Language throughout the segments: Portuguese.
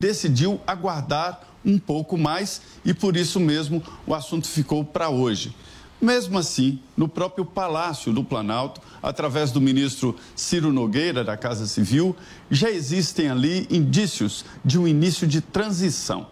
decidiu aguardar um pouco mais e por isso mesmo o assunto ficou para hoje. Mesmo assim, no próprio Palácio do Planalto, através do ministro Ciro Nogueira, da Casa Civil, já existem ali indícios de um início de transição.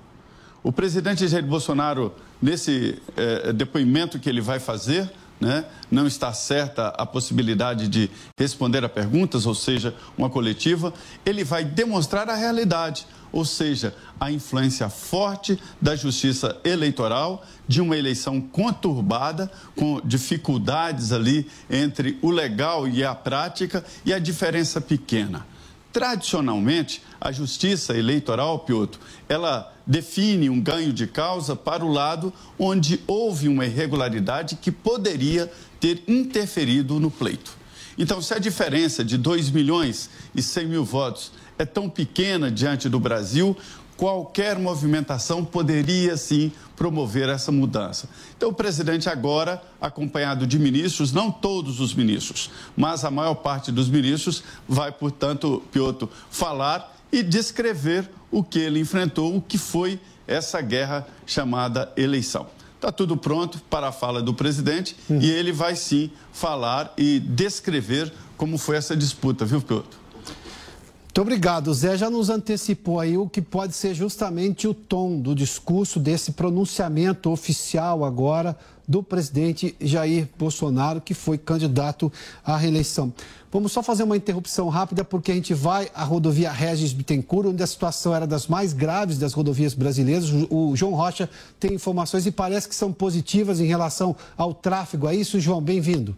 O presidente Jair Bolsonaro, nesse eh, depoimento que ele vai fazer, né, não está certa a possibilidade de responder a perguntas, ou seja, uma coletiva, ele vai demonstrar a realidade, ou seja, a influência forte da justiça eleitoral de uma eleição conturbada, com dificuldades ali entre o legal e a prática e a diferença pequena. Tradicionalmente, a justiça eleitoral, Piotr, ela define um ganho de causa para o lado onde houve uma irregularidade que poderia ter interferido no pleito. Então, se a diferença de 2 milhões e 100 mil votos é tão pequena diante do Brasil, qualquer movimentação poderia sim promover essa mudança. Então, o presidente, agora, acompanhado de ministros, não todos os ministros, mas a maior parte dos ministros, vai, portanto, Piotr, falar e descrever o que ele enfrentou, o que foi essa guerra chamada eleição. Está tudo pronto para a fala do presidente uhum. e ele vai sim falar e descrever como foi essa disputa, viu, Piotr? Muito obrigado. Zé já nos antecipou aí o que pode ser justamente o tom do discurso desse pronunciamento oficial agora do presidente Jair Bolsonaro, que foi candidato à reeleição. Vamos só fazer uma interrupção rápida, porque a gente vai à rodovia Regis Bittencourt, onde a situação era das mais graves das rodovias brasileiras. O João Rocha tem informações e parece que são positivas em relação ao tráfego. É isso, João? Bem-vindo.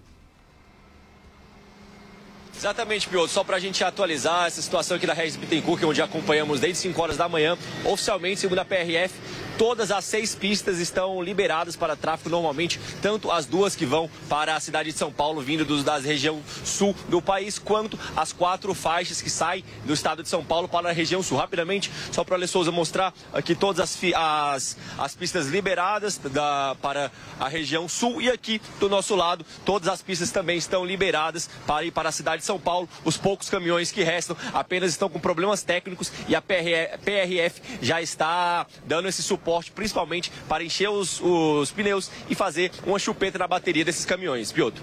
Exatamente, Piotr. Só para a gente atualizar essa situação aqui da Regis Bittencourt, onde acompanhamos desde 5 horas da manhã, oficialmente, segundo a PRF, todas as seis pistas estão liberadas para tráfego normalmente, tanto as duas que vão para a cidade de São Paulo, vindo dos, da região sul do país, quanto as quatro faixas que saem do estado de São Paulo para a região sul. Rapidamente, só para o Souza mostrar aqui todas as, as, as pistas liberadas da, para a região sul e aqui do nosso lado, todas as pistas também estão liberadas para ir para a cidade de são Paulo. Os poucos caminhões que restam apenas estão com problemas técnicos e a PRF já está dando esse suporte, principalmente para encher os, os pneus e fazer uma chupeta na bateria desses caminhões. Piotr.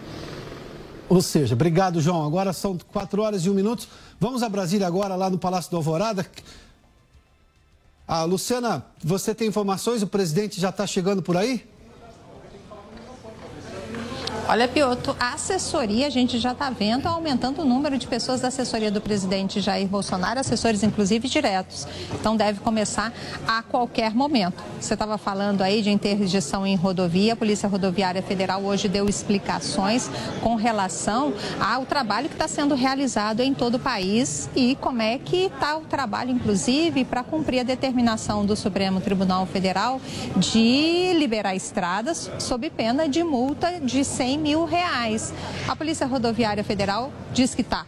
Ou seja, obrigado, João. Agora são 4 horas e 1 minuto. Vamos a Brasília agora, lá no Palácio do Alvorada. Ah, Luciana, você tem informações? O presidente já está chegando por aí? Olha, Pioto, a assessoria, a gente já está vendo aumentando o número de pessoas da assessoria do presidente Jair Bolsonaro, assessores inclusive diretos. Então deve começar a qualquer momento. Você estava falando aí de interdição em rodovia, a Polícia Rodoviária Federal hoje deu explicações com relação ao trabalho que está sendo realizado em todo o país e como é que está o trabalho, inclusive, para cumprir a determinação do Supremo Tribunal Federal de liberar estradas sob pena de multa de 100 100 mil reais. A Polícia Rodoviária Federal diz que está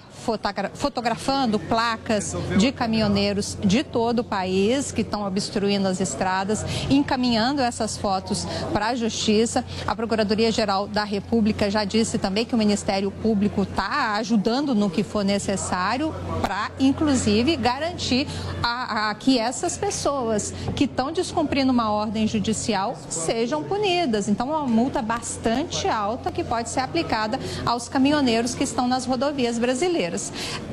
fotografando placas de caminhoneiros de todo o país que estão obstruindo as estradas, encaminhando essas fotos para a Justiça. A Procuradoria-Geral da República já disse também que o Ministério Público está ajudando no que for necessário para, inclusive, garantir a, a, que essas pessoas que estão descumprindo uma ordem judicial sejam punidas. Então, uma multa bastante alta que pode ser aplicada aos caminhoneiros que estão nas rodovias brasileiras.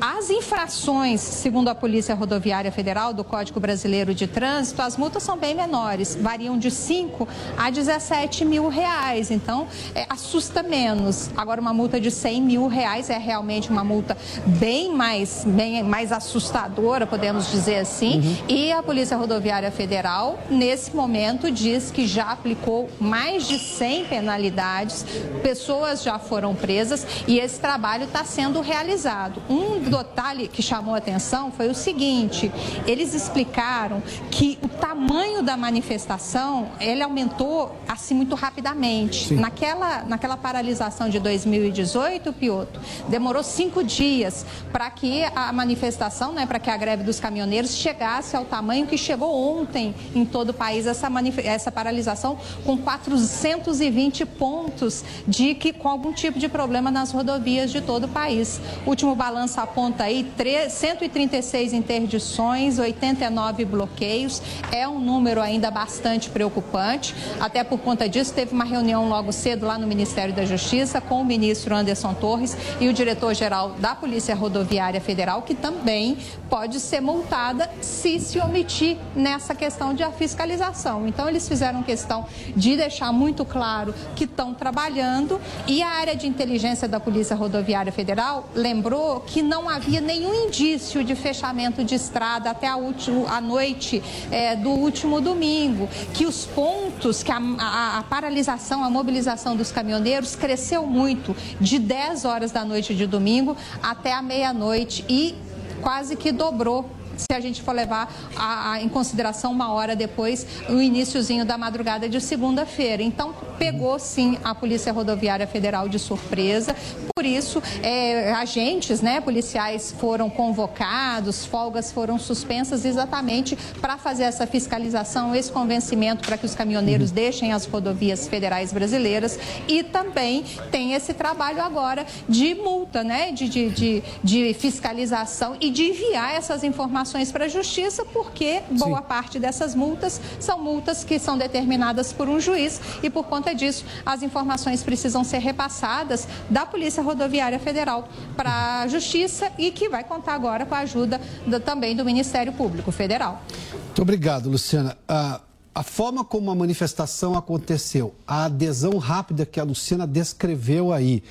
As infrações, segundo a Polícia Rodoviária Federal do Código Brasileiro de Trânsito, as multas são bem menores, variam de 5 a 17 mil reais. Então, é, assusta menos. Agora, uma multa de 100 mil reais é realmente uma multa bem mais, bem mais assustadora, podemos dizer assim. Uhum. E a Polícia Rodoviária Federal, nesse momento, diz que já aplicou mais de 100 penalidades, pessoas já foram presas e esse trabalho está sendo realizado. Um detalhe que chamou a atenção foi o seguinte: eles explicaram que o tamanho da manifestação ele aumentou assim muito rapidamente. Naquela, naquela paralisação de 2018, Pioto, demorou cinco dias para que a manifestação, né, para que a greve dos caminhoneiros chegasse ao tamanho que chegou ontem em todo o país essa, essa paralisação com 420 pontos de que com algum tipo de problema nas rodovias de todo o país. Último último balanço aponta aí 136 interdições, 89 bloqueios. É um número ainda bastante preocupante. Até por conta disso, teve uma reunião logo cedo lá no Ministério da Justiça com o ministro Anderson Torres e o diretor-geral da Polícia Rodoviária Federal, que também pode ser multada se se omitir nessa questão de fiscalização. Então, eles fizeram questão de deixar muito claro que estão trabalhando e a área de inteligência da Polícia Rodoviária Federal lembrou que não havia nenhum indício de fechamento de estrada até a, último, a noite é, do último domingo, que os pontos, que a, a, a paralisação, a mobilização dos caminhoneiros cresceu muito, de 10 horas da noite de domingo até a meia-noite e quase que dobrou se a gente for levar a, a, em consideração uma hora depois o iníciozinho da madrugada de segunda-feira. Então, pegou sim a Polícia Rodoviária Federal de surpresa. Por isso, é, agentes né, policiais foram convocados, folgas foram suspensas exatamente para fazer essa fiscalização, esse convencimento para que os caminhoneiros uhum. deixem as rodovias federais brasileiras e também tem esse trabalho agora de multa, né, de, de, de, de fiscalização e de enviar essas informações informações para a justiça, porque boa Sim. parte dessas multas são multas que são determinadas por um juiz e, por conta disso, as informações precisam ser repassadas da Polícia Rodoviária Federal para a Justiça e que vai contar agora com a ajuda do, também do Ministério Público Federal. Muito obrigado, Luciana. Ah, a forma como a manifestação aconteceu, a adesão rápida que a Luciana descreveu aí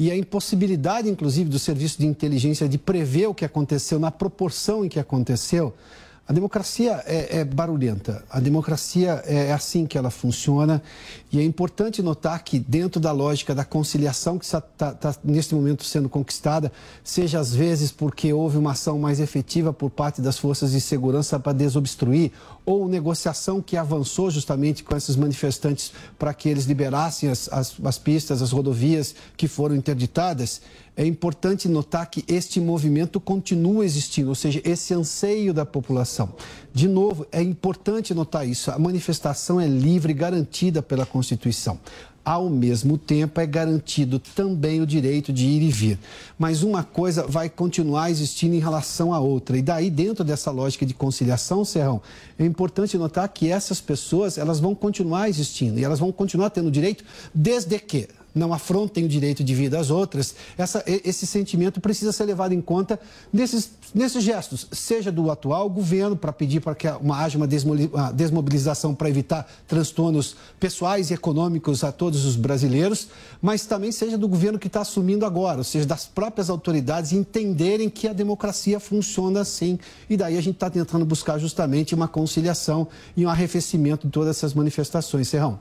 e a impossibilidade, inclusive, do serviço de inteligência de prever o que aconteceu na proporção em que aconteceu, a democracia é, é, barulhenta, a democracia é, é assim que ela funciona. E é importante notar que dentro da lógica da conciliação que está tá, neste momento sendo conquistada, seja às vezes porque houve uma ação mais efetiva por parte das forças de segurança para desobstruir ou negociação que avançou justamente com esses manifestantes para que eles liberassem as, as, as pistas, as rodovias que foram interditadas, é importante notar que este movimento continua existindo, ou seja, esse anseio da população. De novo, é importante notar isso: a manifestação é livre, garantida pela Constituição. Ao mesmo tempo, é garantido também o direito de ir e vir. Mas uma coisa vai continuar existindo em relação à outra. E daí, dentro dessa lógica de conciliação, Serrão, é importante notar que essas pessoas elas vão continuar existindo e elas vão continuar tendo direito desde que não afrontem o direito de vida às outras, essa, esse sentimento precisa ser levado em conta nesses, nesses gestos, seja do atual governo, para pedir para que uma, haja uma desmobilização para evitar transtornos pessoais e econômicos a todos os brasileiros, mas também seja do governo que está assumindo agora, ou seja, das próprias autoridades entenderem que a democracia funciona assim. E daí a gente está tentando buscar justamente uma conciliação e um arrefecimento de todas essas manifestações. Serrão.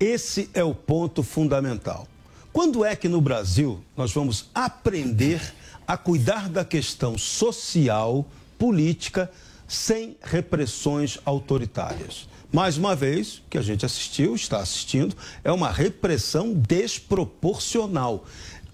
Esse é o ponto fundamental. Quando é que no Brasil nós vamos aprender a cuidar da questão social, política, sem repressões autoritárias? Mais uma vez, que a gente assistiu, está assistindo, é uma repressão desproporcional.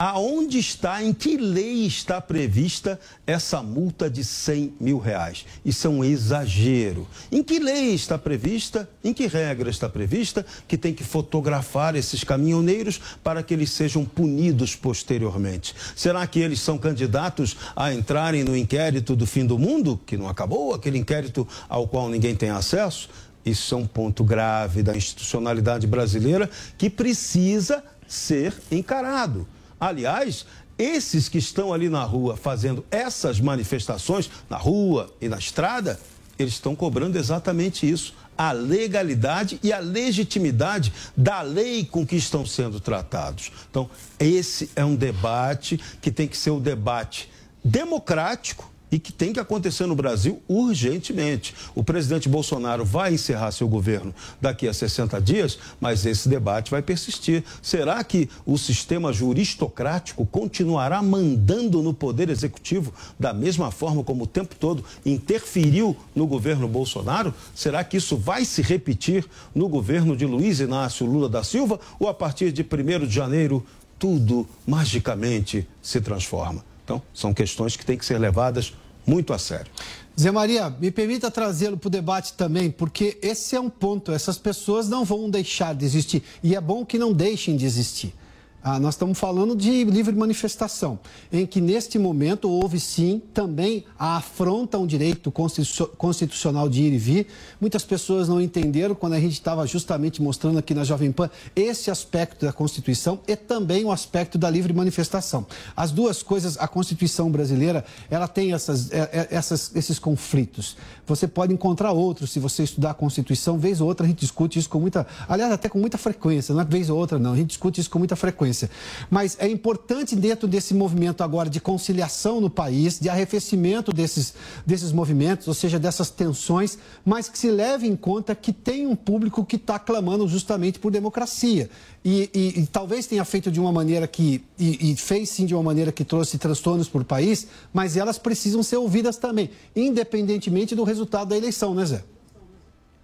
Aonde está, em que lei está prevista essa multa de 100 mil reais? Isso é um exagero. Em que lei está prevista, em que regra está prevista que tem que fotografar esses caminhoneiros para que eles sejam punidos posteriormente? Será que eles são candidatos a entrarem no inquérito do fim do mundo, que não acabou, aquele inquérito ao qual ninguém tem acesso? Isso é um ponto grave da institucionalidade brasileira que precisa ser encarado. Aliás, esses que estão ali na rua fazendo essas manifestações, na rua e na estrada, eles estão cobrando exatamente isso. A legalidade e a legitimidade da lei com que estão sendo tratados. Então, esse é um debate que tem que ser um debate democrático e que tem que acontecer no Brasil urgentemente. O presidente Bolsonaro vai encerrar seu governo daqui a 60 dias, mas esse debate vai persistir. Será que o sistema juristocrático continuará mandando no poder executivo da mesma forma como o tempo todo interferiu no governo Bolsonaro? Será que isso vai se repetir no governo de Luiz Inácio Lula da Silva ou a partir de 1 de janeiro tudo magicamente se transforma? Então, são questões que têm que ser levadas muito a sério. Zé Maria, me permita trazê-lo para o debate também, porque esse é um ponto. Essas pessoas não vão deixar de existir. E é bom que não deixem de existir. Ah, nós estamos falando de livre manifestação, em que neste momento houve sim também a afronta a um direito constitucional de ir e vir. Muitas pessoas não entenderam quando a gente estava justamente mostrando aqui na Jovem Pan esse aspecto da Constituição e também o aspecto da livre manifestação. As duas coisas, a Constituição brasileira, ela tem essas, é, é, essas, esses conflitos. Você pode encontrar outros se você estudar a Constituição, vez ou outra a gente discute isso com muita, aliás, até com muita frequência, não é vez ou outra não, a gente discute isso com muita frequência. Mas é importante, dentro desse movimento agora de conciliação no país, de arrefecimento desses, desses movimentos, ou seja, dessas tensões, mas que se leve em conta que tem um público que está clamando justamente por democracia. E, e, e, talvez tenha feito de uma maneira que. E, e, fez sim de uma maneira que trouxe transtornos para o país, mas elas precisam ser ouvidas também, independentemente do resultado da eleição, né, Zé?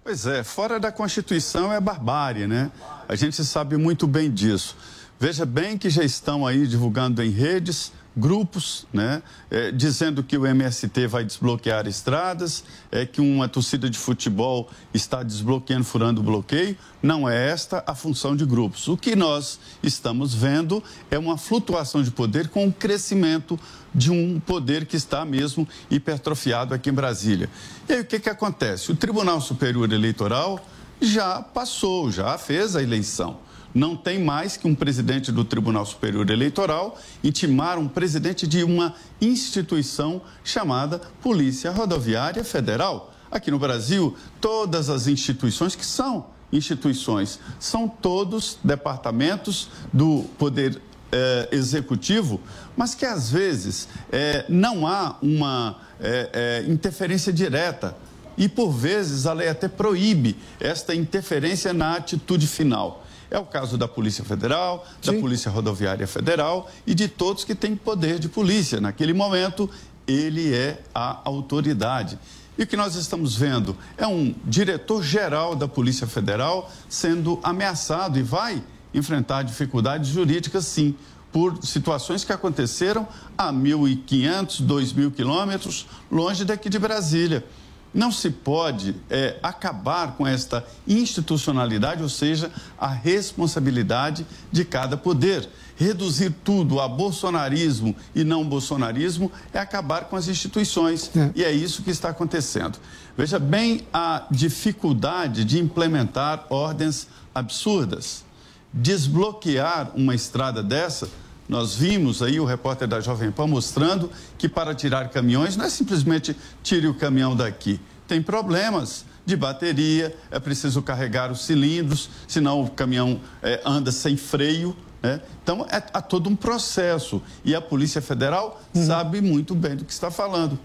Pois é, fora da Constituição é barbárie, né? A gente sabe muito bem disso. Veja bem que já estão aí divulgando em redes, grupos, né, é, dizendo que o MST vai desbloquear estradas, é, que uma torcida de futebol está desbloqueando, furando o bloqueio. Não é esta a função de grupos. O que nós estamos vendo é uma flutuação de poder com o crescimento de um poder que está mesmo hipertrofiado aqui em Brasília. E aí o que, que acontece? O Tribunal Superior Eleitoral já passou, já fez a eleição não tem mais que um presidente do Tribunal Superior Eleitoral intimar um presidente de uma instituição chamada Polícia Rodoviária Federal. Aqui no Brasil, todas as instituições que são instituições são todos departamentos do Poder eh, Executivo, mas que às vezes eh, não há uma eh, interferência direta. E por vezes a lei até proíbe esta interferência na atitude final. É o caso da Polícia Federal, Sim. da Polícia Rodoviária Federal e de todos que têm poder de polícia. Naquele momento, ele é a autoridade. E o que nós estamos vendo é um diretor-geral da Polícia Federal sendo ameaçado e vai enfrentar dificuldades jurídicas, sim, por situações que aconteceram a 1.500, 2.000 quilômetros longe daqui de Brasília. Não se pode é, acabar com esta institucionalidade, ou seja, a responsabilidade de cada poder. Reduzir tudo a bolsonarismo e não bolsonarismo é acabar com as instituições. É. E é isso que está acontecendo. Veja bem a dificuldade de implementar ordens absurdas. Desbloquear uma estrada dessa nós vimos aí o repórter da Jovem Pan mostrando que para tirar caminhões não é simplesmente tire o caminhão daqui. Tem problemas de bateria, é preciso carregar os cilindros, senão o caminhão é, anda sem freio. Né? Então, é, há todo um processo. E a Polícia Federal uhum. sabe muito bem do que está falando.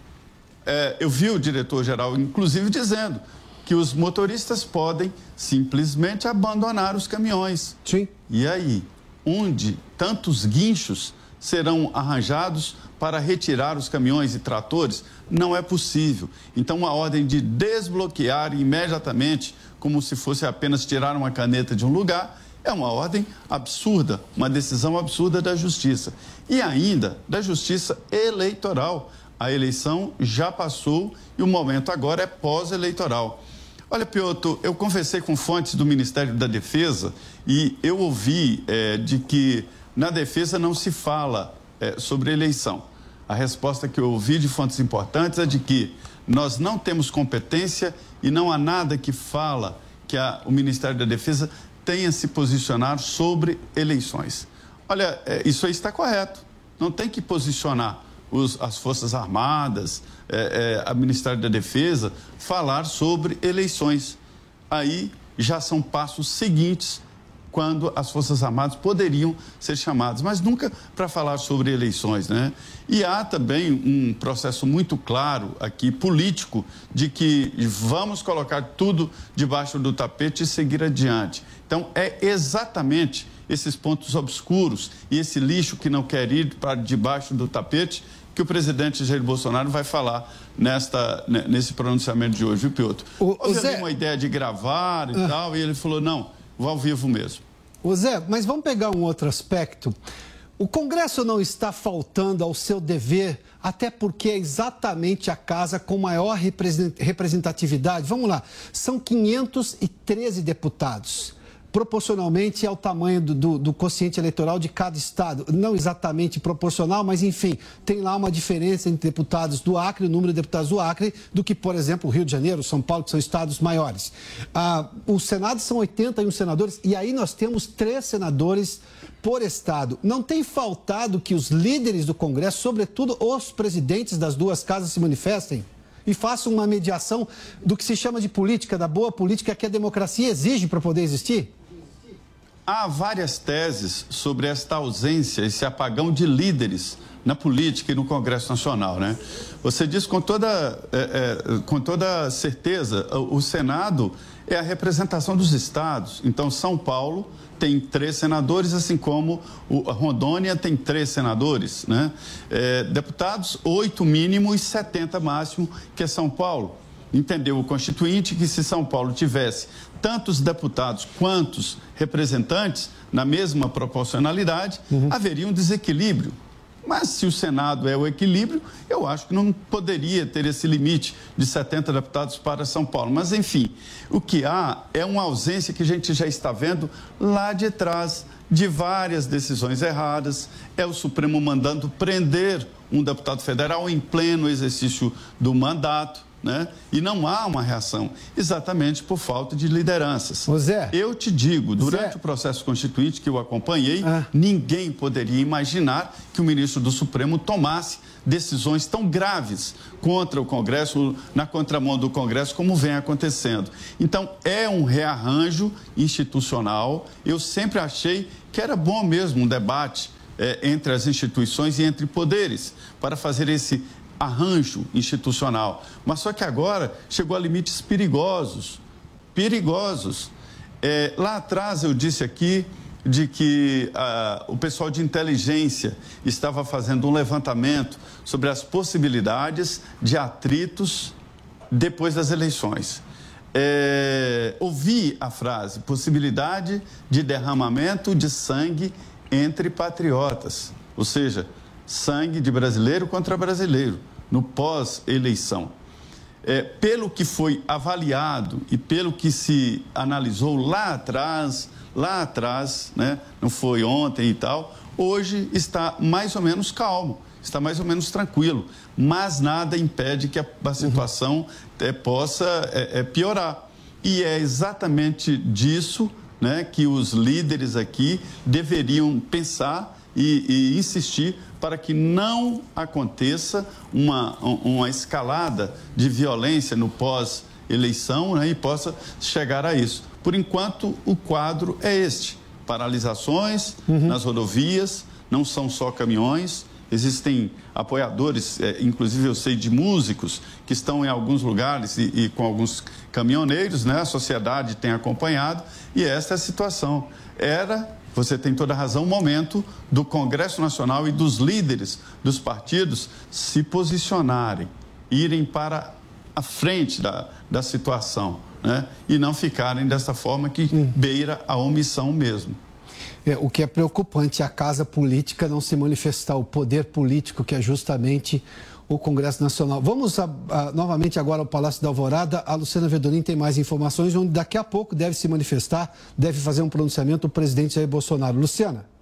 É, eu vi o diretor-geral, inclusive, dizendo que os motoristas podem simplesmente abandonar os caminhões. Sim. E aí? Onde tantos guinchos serão arranjados para retirar os caminhões e tratores, não é possível. Então, uma ordem de desbloquear imediatamente, como se fosse apenas tirar uma caneta de um lugar, é uma ordem absurda, uma decisão absurda da Justiça. E ainda da Justiça Eleitoral. A eleição já passou e o momento agora é pós-eleitoral. Olha, Piotr, eu conversei com fontes do Ministério da Defesa e eu ouvi é, de que na defesa não se fala é, sobre eleição. A resposta que eu ouvi de fontes importantes é de que nós não temos competência e não há nada que fala que a, o Ministério da Defesa tenha se posicionado sobre eleições. Olha, é, isso aí está correto. Não tem que posicionar os, as Forças Armadas, é, é, a Ministério da Defesa, falar sobre eleições. Aí já são passos seguintes quando as Forças Armadas poderiam ser chamadas, mas nunca para falar sobre eleições, né? E há também um processo muito claro aqui, político, de que vamos colocar tudo debaixo do tapete e seguir adiante. Então, é exatamente esses pontos obscuros e esse lixo que não quer ir para debaixo do tapete que o presidente Jair Bolsonaro vai falar nesta, nesse pronunciamento de hoje, viu, Piotr? O, Houve Zé... uma ideia de gravar e ah. tal, e ele falou, não, vou ao vivo mesmo. Ô Zé, mas vamos pegar um outro aspecto. O Congresso não está faltando ao seu dever, até porque é exatamente a casa com maior representatividade. Vamos lá, são 513 deputados proporcionalmente ao tamanho do, do, do quociente eleitoral de cada estado. Não exatamente proporcional, mas enfim, tem lá uma diferença entre deputados do Acre, o número de deputados do Acre, do que, por exemplo, o Rio de Janeiro, São Paulo, que são estados maiores. Ah, o Senado são 81 senadores e aí nós temos três senadores por estado. Não tem faltado que os líderes do Congresso, sobretudo os presidentes das duas casas, se manifestem? e façam uma mediação do que se chama de política, da boa política que a democracia exige para poder existir? Há várias teses sobre esta ausência, esse apagão de líderes na política e no Congresso Nacional, né? Você diz com toda, é, é, com toda certeza, o, Senado é a representação dos estados. Então, São Paulo tem três senadores, assim como a Rondônia tem três senadores, né? É, deputados, oito mínimo e 70 máximo, que é São Paulo. Entendeu o Constituinte que se São Paulo tivesse tantos deputados quantos representantes, na mesma proporcionalidade, uhum. haveria um desequilíbrio. Mas se o Senado é o equilíbrio, eu acho que não poderia ter esse limite de 70 deputados para São Paulo. Mas, enfim, o que há é uma ausência que a gente já está vendo lá de trás de várias decisões erradas. É o Supremo mandando prender um deputado federal em pleno exercício do mandato né? E não há uma reação, exatamente por falta de lideranças. Zé, eu te digo, durante Zé. o processo constituinte que eu acompanhei, ah. ninguém poderia imaginar que o ministro do Supremo tomasse decisões tão graves contra o Congresso, na contramão do Congresso, como vem acontecendo. Então, é um rearranjo institucional. Eu sempre achei que era bom mesmo um debate é, entre as instituições e entre poderes para fazer esse arranjo institucional. Mas só que agora chegou a limites perigosos. Perigosos. É, lá atrás eu disse aqui de que ah, o pessoal de inteligência estava fazendo um levantamento sobre as possibilidades de atritos depois das eleições. É, ouvi a frase possibilidade de derramamento de sangue entre patriotas, ou seja, sangue de brasileiro contra brasileiro, no pós-eleição. É, pelo que foi avaliado e pelo que se analisou lá atrás, lá atrás, né, não foi ontem e tal, hoje está mais ou menos calmo, está mais ou menos tranquilo, mas nada impede que a, a situação uhum. é, possa é, é, piorar. E é exatamente disso né, que os líderes aqui deveriam pensar e, e insistir para que não aconteça uma, uma escalada de violência no pós-eleição né, e possa chegar a isso. Por enquanto, o quadro é este: paralisações uhum. nas rodovias, não são só caminhões. Existem apoiadores, é, inclusive eu sei de músicos, que estão em alguns lugares e, e, com alguns caminhoneiros, né? A sociedade tem acompanhado e esta é a situação. Era você tem toda a razão, o momento do Congresso Nacional e dos líderes dos partidos se posicionarem, irem para a frente da, da situação, né? e não ficarem dessa forma que beira a omissão mesmo. É, o que é preocupante é a casa política não se manifestar, o poder político, que é justamente o Congresso Nacional. Vamos a, a, novamente agora ao Palácio da Alvorada. A Luciana Vedolim tem mais informações, onde daqui a pouco deve se manifestar, deve fazer um pronunciamento o presidente Jair Bolsonaro. Luciana.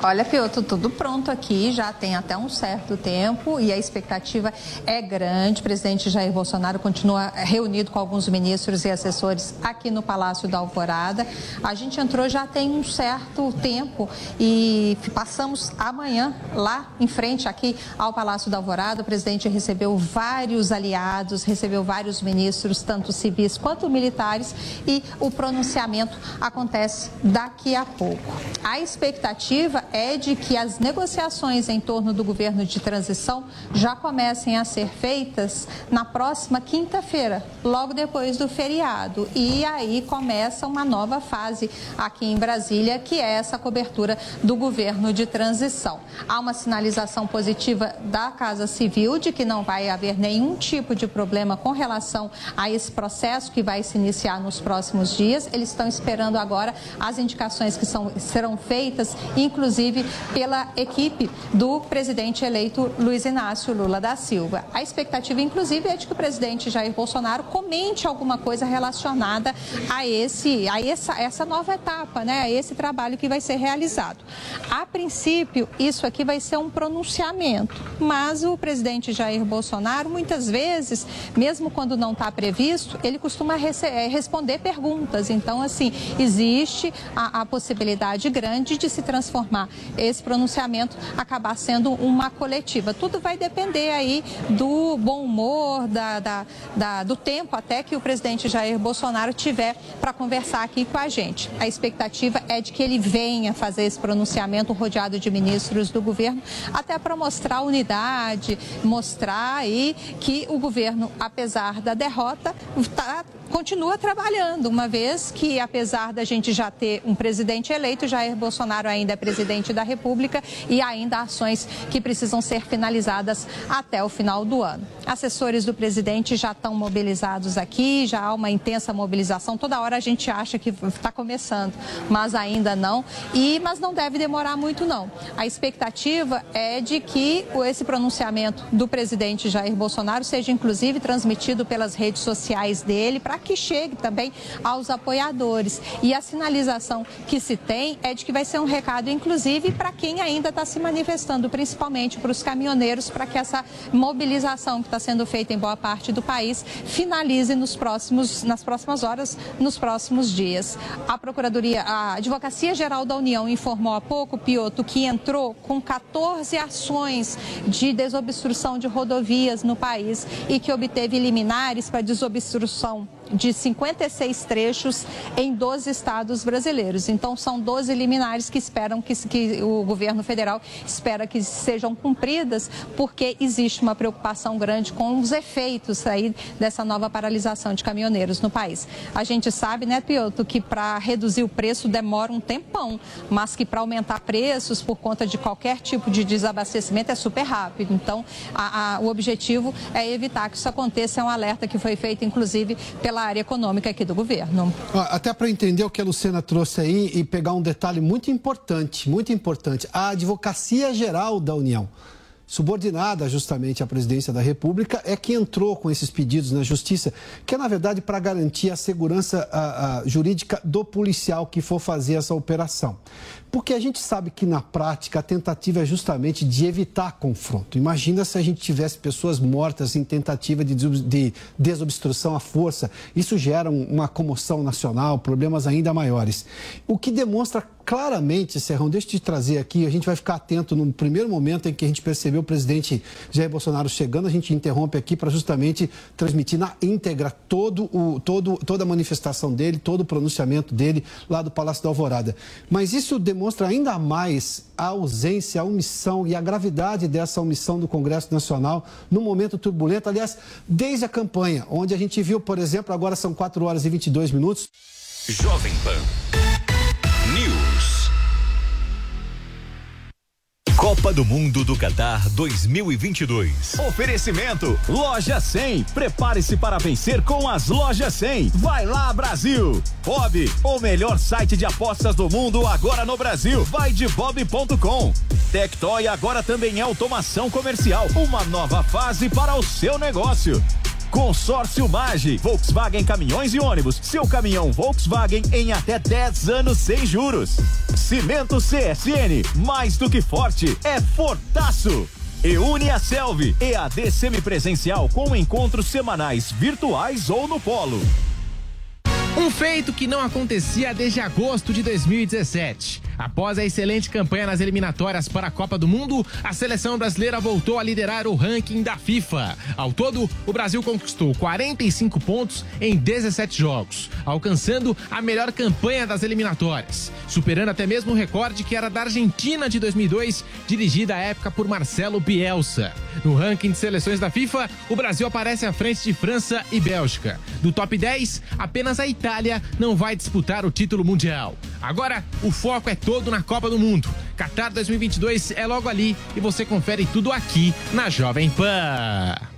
Olha, Pioto, tudo pronto aqui, já tem até um certo tempo e a expectativa é grande. O presidente Jair Bolsonaro continua reunido com alguns ministros e assessores aqui no Palácio da Alvorada. A gente entrou já tem um certo tempo e passamos amanhã lá em frente aqui ao Palácio da Alvorada. O presidente recebeu vários aliados, recebeu vários ministros, tanto civis quanto militares, e o pronunciamento acontece daqui a pouco. A expectativa é de que as negociações em torno do governo de transição já comecem a ser feitas na próxima quinta-feira, logo depois do feriado. E aí começa uma nova fase aqui em Brasília, que é essa cobertura do governo de transição. Há uma sinalização positiva da Casa Civil de que não vai haver nenhum tipo de problema com relação a esse processo que vai se iniciar nos próximos dias. Eles estão esperando agora as indicações que são, serão feitas, inclusive inclusive pela equipe do presidente eleito Luiz Inácio Lula da Silva. A expectativa, inclusive, é de que o presidente Jair Bolsonaro comente alguma coisa relacionada a esse, a essa, essa nova etapa, né? A esse trabalho que vai ser realizado. A princípio, isso aqui vai ser um pronunciamento, mas o presidente Jair Bolsonaro, muitas vezes, mesmo quando não está previsto, ele costuma é, responder perguntas. Então, assim, existe a, a possibilidade grande de se transformar esse pronunciamento acabar sendo uma coletiva. Tudo vai depender aí do bom humor, da, da, da, do tempo até que o presidente Jair Bolsonaro tiver para conversar aqui com a gente. A expectativa é de que ele venha fazer esse pronunciamento rodeado de ministros do governo, até para mostrar unidade, mostrar aí que o governo, apesar da derrota, está continua trabalhando, uma vez que, apesar da gente já ter um presidente eleito, Jair Bolsonaro ainda é presidente da República e ainda ações que precisam ser finalizadas até o final do ano. Assessores do presidente já estão mobilizados aqui, já há uma intensa mobilização. Toda hora a gente acha que está começando, mas ainda não. E mas não deve demorar muito não. A expectativa é de que esse pronunciamento do presidente Jair Bolsonaro seja inclusive transmitido pelas redes sociais dele para que chegue também aos apoiadores. E a sinalização que se tem é de que vai ser um recado, inclusive, para quem ainda está se manifestando, principalmente para os caminhoneiros, para que essa mobilização que está sendo feita em boa parte do país finalize nos próximos, nas próximas horas, nos próximos dias. A Procuradoria, a Advocacia Geral da União informou há pouco, Pioto, que entrou com 14 ações de desobstrução de rodovias no país e que obteve liminares para desobstrução de 56 trechos em 12 estados brasileiros. Então, são 12 liminares que esperam que, que, o governo federal espera que sejam cumpridas, porque existe uma preocupação grande com os efeitos aí dessa nova paralisação de caminhoneiros no país. A gente sabe, né, Pioto, que para reduzir o preço demora um tempão, mas que para aumentar preços por conta de qualquer tipo de desabastecimento é super rápido. Então, a, a, o objetivo é evitar que isso aconteça. É um alerta que foi feito, inclusive, pela pela área econômica aqui do governo. Até para entender o que a Luciana trouxe aí e pegar um detalhe muito importante, muito importante, a Advocacia Geral da União subordinada justamente à presidência da República, é que entrou com esses pedidos na Justiça, que é, na verdade, para garantir a segurança a, a, jurídica do policial que for fazer essa operação. Porque a gente sabe que, na prática, a tentativa é justamente de evitar confronto. Imagina se a gente tivesse pessoas mortas em tentativa de, de desobstrução à força. Isso gera uma comoção nacional, problemas ainda maiores. O que demonstra claramente, Serrão, deixa eu te trazer aqui, a gente vai ficar atento no primeiro momento em que a gente percebeu o presidente Jair Bolsonaro chegando, a gente interrompe aqui para justamente transmitir na íntegra todo o, todo, toda a manifestação dele, todo o pronunciamento dele lá do Palácio da Alvorada. Mas isso demonstra ainda mais a ausência, a omissão e a gravidade dessa omissão do Congresso Nacional num momento turbulento, aliás, desde a campanha, onde a gente viu, por exemplo, agora são 4 horas e 22 minutos. Jovem Pan. Copa do Mundo do Qatar 2022. Oferecimento Loja 100. Prepare-se para vencer com as Lojas 100. Vai lá, Brasil. Bob, o melhor site de apostas do mundo agora no Brasil. Vai de bob.com. Tectoy agora também é automação comercial. Uma nova fase para o seu negócio. Consórcio Mage, Volkswagen Caminhões e Ônibus. Seu caminhão Volkswagen em até 10 anos sem juros. Cimento CSN, mais do que forte, é fortaço. E une a Selvi, EAD semipresencial com encontros semanais virtuais ou no polo. Um feito que não acontecia desde agosto de 2017. Após a excelente campanha nas eliminatórias para a Copa do Mundo, a seleção brasileira voltou a liderar o ranking da FIFA. Ao todo, o Brasil conquistou 45 pontos em 17 jogos, alcançando a melhor campanha das eliminatórias, superando até mesmo o recorde que era da Argentina de 2002, dirigida à época por Marcelo Bielsa. No ranking de seleções da FIFA, o Brasil aparece à frente de França e Bélgica. Do top 10, apenas a Itália não vai disputar o título mundial. Agora, o foco é todo na Copa do Mundo. Qatar 2022 é logo ali e você confere tudo aqui na Jovem Pan.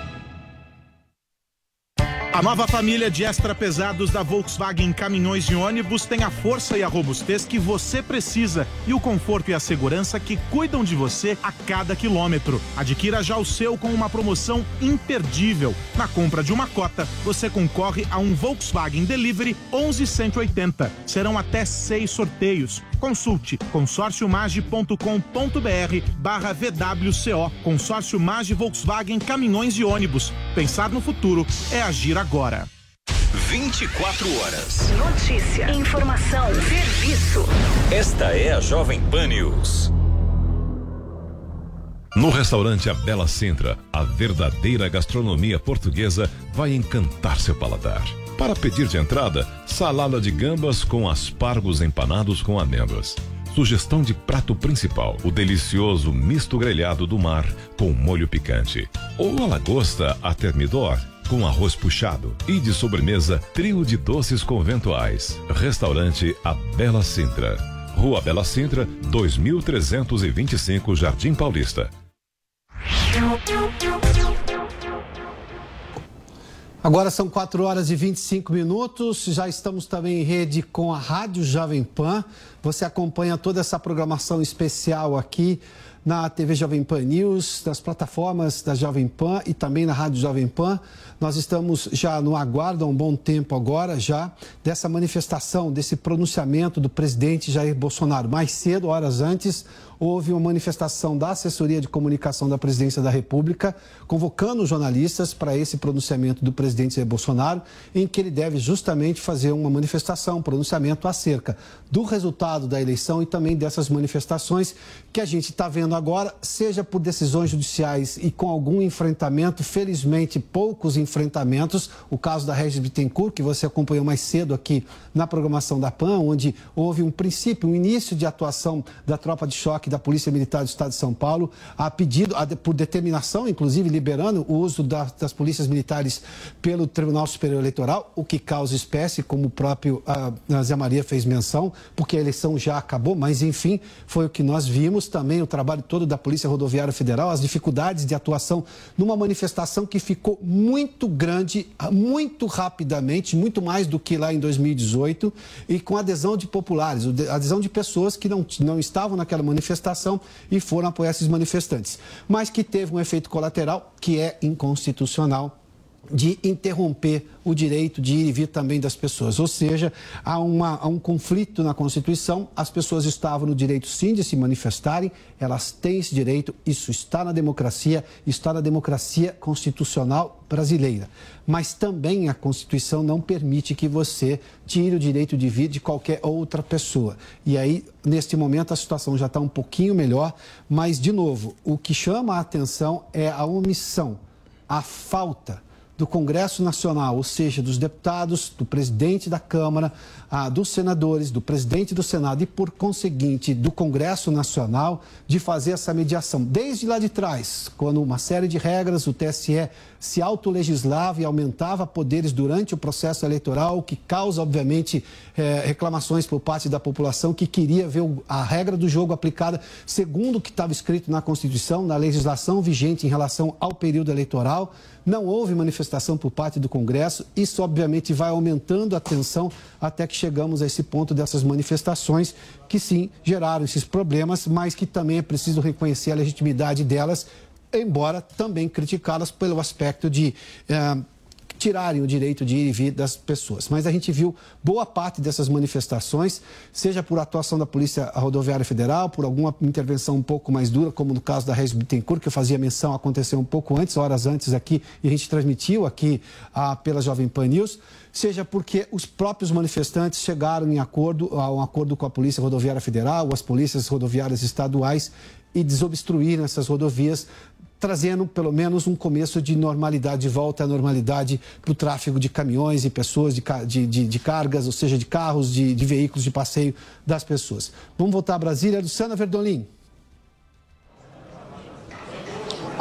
A nova família de extra pesados da Volkswagen Caminhões e Ônibus tem a força e a robustez que você precisa e o conforto e a segurança que cuidam de você a cada quilômetro. Adquira já o seu com uma promoção imperdível. Na compra de uma cota, você concorre a um Volkswagen Delivery 11180. Serão até seis sorteios. Consulte consórciomage.com.br barra VWCO. Consórcio Mage Volkswagen Caminhões e Ônibus. Pensar no futuro é agir agora. 24 horas. Notícia, informação, serviço. Esta é a Jovem Pan News. No restaurante A Bela Sintra, a verdadeira gastronomia portuguesa vai encantar seu paladar. Para pedir de entrada, salada de gambas com aspargos empanados com amêndoas. Sugestão de prato principal: o delicioso misto grelhado do mar com molho picante. Ou a lagosta a termidor com arroz puxado. E de sobremesa, trio de doces conventuais. Restaurante A Bela Sintra. Rua Bela Sintra, 2325 Jardim Paulista. Agora são 4 horas e 25 minutos. Já estamos também em rede com a Rádio Jovem Pan. Você acompanha toda essa programação especial aqui na TV Jovem Pan News, nas plataformas da Jovem Pan e também na Rádio Jovem Pan. Nós estamos já no aguardo há um bom tempo agora já dessa manifestação, desse pronunciamento do presidente Jair Bolsonaro. Mais cedo, horas antes, houve uma manifestação da assessoria de comunicação da presidência da República, convocando os jornalistas para esse pronunciamento do presidente Jair Bolsonaro, em que ele deve justamente fazer uma manifestação, um pronunciamento acerca do resultado da eleição e também dessas manifestações que a gente está vendo agora, seja por decisões judiciais e com algum enfrentamento, felizmente poucos enfrentamentos, o caso da Regis Bittencourt, que você acompanhou mais cedo aqui na programação da PAN, onde houve um princípio, um início de atuação da tropa de choque da Polícia Militar do Estado de São Paulo, a pedido, a, por determinação, inclusive liberando o uso da, das polícias militares pelo Tribunal Superior Eleitoral, o que causa espécie, como o próprio a, a Zé Maria fez menção, porque a eleição já acabou, mas enfim, foi o que nós vimos. Também, o trabalho todo da Polícia Rodoviária Federal, as dificuldades de atuação numa manifestação que ficou muito grande, muito rapidamente, muito mais do que lá em 2018, e com adesão de populares, adesão de pessoas que não, não estavam naquela manifestação e foram apoiar esses manifestantes. Mas que teve um efeito colateral que é inconstitucional de interromper o direito de ir e vir também das pessoas. Ou seja, há, uma, há um conflito na Constituição, as pessoas estavam no direito sim de se manifestarem, elas têm esse direito, isso está na democracia, está na democracia constitucional brasileira. Mas também a Constituição não permite que você tire o direito de vir de qualquer outra pessoa. E aí, neste momento, a situação já está um pouquinho melhor, mas, de novo, o que chama a atenção é a omissão, a falta do Congresso Nacional, ou seja, dos deputados, do presidente da Câmara, ah, dos senadores, do presidente do Senado e, por conseguinte, do Congresso Nacional, de fazer essa mediação. Desde lá de trás, quando uma série de regras, o TSE se autolegislava e aumentava poderes durante o processo eleitoral, o que causa, obviamente, eh, reclamações por parte da população que queria ver a regra do jogo aplicada segundo o que estava escrito na Constituição, na legislação vigente em relação ao período eleitoral. Não houve manifestação por parte do Congresso. Isso, obviamente, vai aumentando a tensão até que chegamos a esse ponto dessas manifestações, que sim geraram esses problemas, mas que também é preciso reconhecer a legitimidade delas, embora também criticá-las pelo aspecto de. Eh, tirarem o direito de ir e vir das pessoas. Mas a gente viu boa parte dessas manifestações, seja por atuação da Polícia Rodoviária Federal, por alguma intervenção um pouco mais dura, como no caso da Regis Bittencourt, que eu fazia menção, aconteceu um pouco antes, horas antes aqui, e a gente transmitiu aqui ah, pela Jovem Pan News, seja porque os próprios manifestantes chegaram em acordo, a um acordo com a Polícia Rodoviária Federal, as polícias rodoviárias estaduais, e desobstruírem essas rodovias, trazendo pelo menos um começo de normalidade, de volta à normalidade para o tráfego de caminhões e pessoas, de, de, de, de cargas, ou seja, de carros, de, de veículos de passeio das pessoas. Vamos voltar a Brasília. Luciana Verdolim.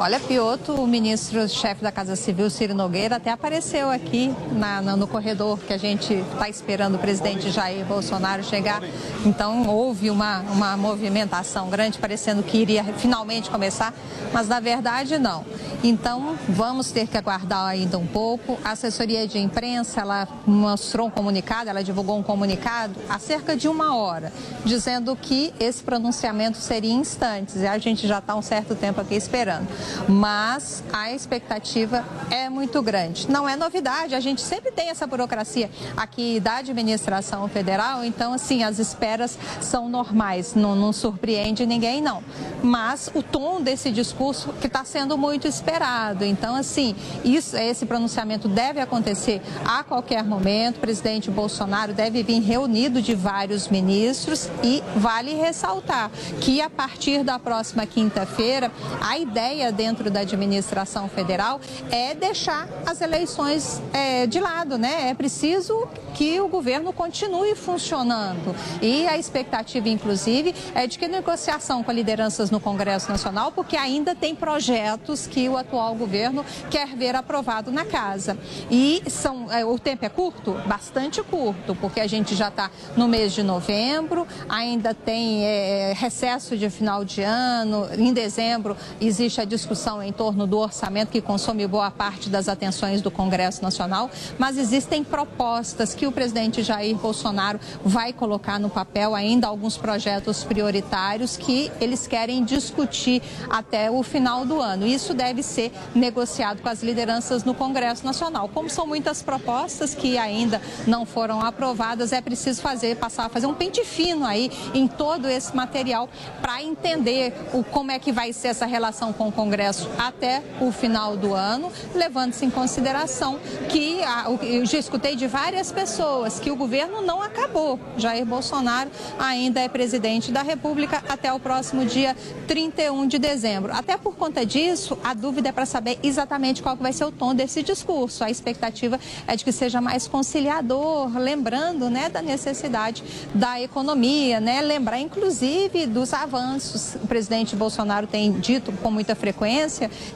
Olha, Pioto, o ministro-chefe da Casa Civil, Ciro Nogueira, até apareceu aqui na, no corredor que a gente está esperando o presidente Jair Bolsonaro chegar. Então, houve uma, uma movimentação grande, parecendo que iria finalmente começar, mas na verdade não. Então, vamos ter que aguardar ainda um pouco. A assessoria de imprensa, ela mostrou um comunicado, ela divulgou um comunicado há cerca de uma hora, dizendo que esse pronunciamento seria instantes. E a gente já está um certo tempo aqui esperando mas a expectativa é muito grande. Não é novidade, a gente sempre tem essa burocracia aqui da administração federal, então, assim, as esperas são normais, não, não surpreende ninguém, não. Mas o tom desse discurso que está sendo muito esperado, então, assim, isso, esse pronunciamento deve acontecer a qualquer momento, o presidente Bolsonaro deve vir reunido de vários ministros e vale ressaltar que a partir da próxima quinta-feira, a ideia dentro da administração federal é deixar as eleições é, de lado, né? É preciso que o governo continue funcionando. E a expectativa, inclusive, é de que negociação com lideranças no Congresso Nacional, porque ainda tem projetos que o atual governo quer ver aprovado na casa. E são, é, o tempo é curto? Bastante curto, porque a gente já está no mês de novembro, ainda tem é, recesso de final de ano, em dezembro existe a discussão discussão em torno do orçamento que consome boa parte das atenções do Congresso Nacional, mas existem propostas que o presidente Jair Bolsonaro vai colocar no papel ainda alguns projetos prioritários que eles querem discutir até o final do ano. Isso deve ser negociado com as lideranças no Congresso Nacional. Como são muitas propostas que ainda não foram aprovadas, é preciso fazer passar fazer um pente fino aí em todo esse material para entender o como é que vai ser essa relação com o Congresso Congresso até o final do ano, levando-se em consideração que eu já escutei de várias pessoas que o governo não acabou. Jair Bolsonaro ainda é presidente da República até o próximo dia 31 de dezembro. Até por conta disso, a dúvida é para saber exatamente qual vai ser o tom desse discurso. A expectativa é de que seja mais conciliador, lembrando né, da necessidade da economia, né, lembrar inclusive dos avanços. O presidente Bolsonaro tem dito com muita frequência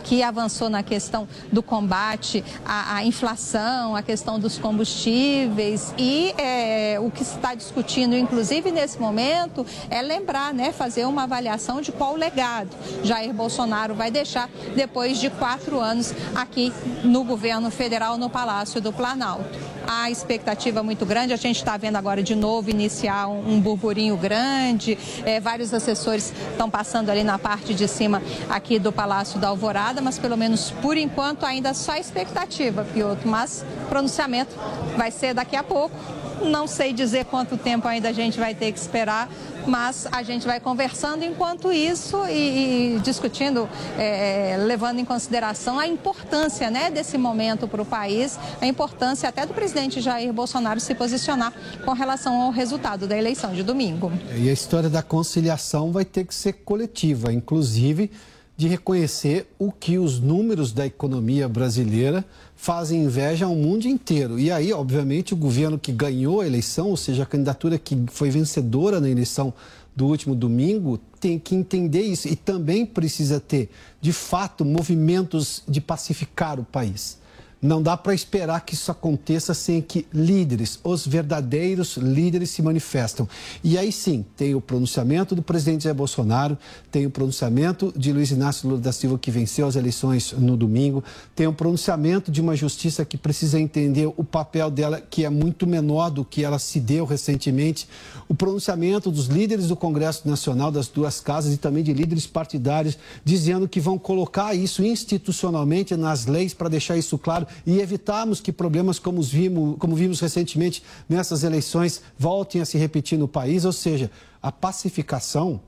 que avançou na questão do combate à, à inflação, a questão dos combustíveis. E é, o que se está discutindo, inclusive nesse momento, é lembrar, né, fazer uma avaliação de qual legado Jair Bolsonaro vai deixar depois de quatro anos aqui no governo federal, no Palácio do Planalto a expectativa muito grande. A gente está vendo agora de novo iniciar um, um burburinho grande. É, vários assessores estão passando ali na parte de cima aqui do Palácio da Alvorada, mas pelo menos por enquanto ainda só expectativa, Piotr. Mas pronunciamento vai ser daqui a pouco. Não sei dizer quanto tempo ainda a gente vai ter que esperar, mas a gente vai conversando enquanto isso e, e discutindo, é, levando em consideração a importância né, desse momento para o país, a importância até do presidente Jair Bolsonaro se posicionar com relação ao resultado da eleição de domingo. E a história da conciliação vai ter que ser coletiva, inclusive de reconhecer o que os números da economia brasileira fazem inveja ao mundo inteiro. E aí, obviamente, o governo que ganhou a eleição, ou seja, a candidatura que foi vencedora na eleição do último domingo, tem que entender isso e também precisa ter, de fato, movimentos de pacificar o país. Não dá para esperar que isso aconteça sem que líderes, os verdadeiros líderes, se manifestam. E aí sim, tem o pronunciamento do presidente Jair Bolsonaro, tem o pronunciamento de Luiz Inácio Lula da Silva, que venceu as eleições no domingo, tem o pronunciamento de uma justiça que precisa entender o papel dela, que é muito menor do que ela se deu recentemente, o pronunciamento dos líderes do Congresso Nacional, das duas casas e também de líderes partidários, dizendo que vão colocar isso institucionalmente nas leis para deixar isso claro e evitarmos que problemas como vimos, como vimos recentemente nessas eleições voltem a se repetir no país. Ou seja, a pacificação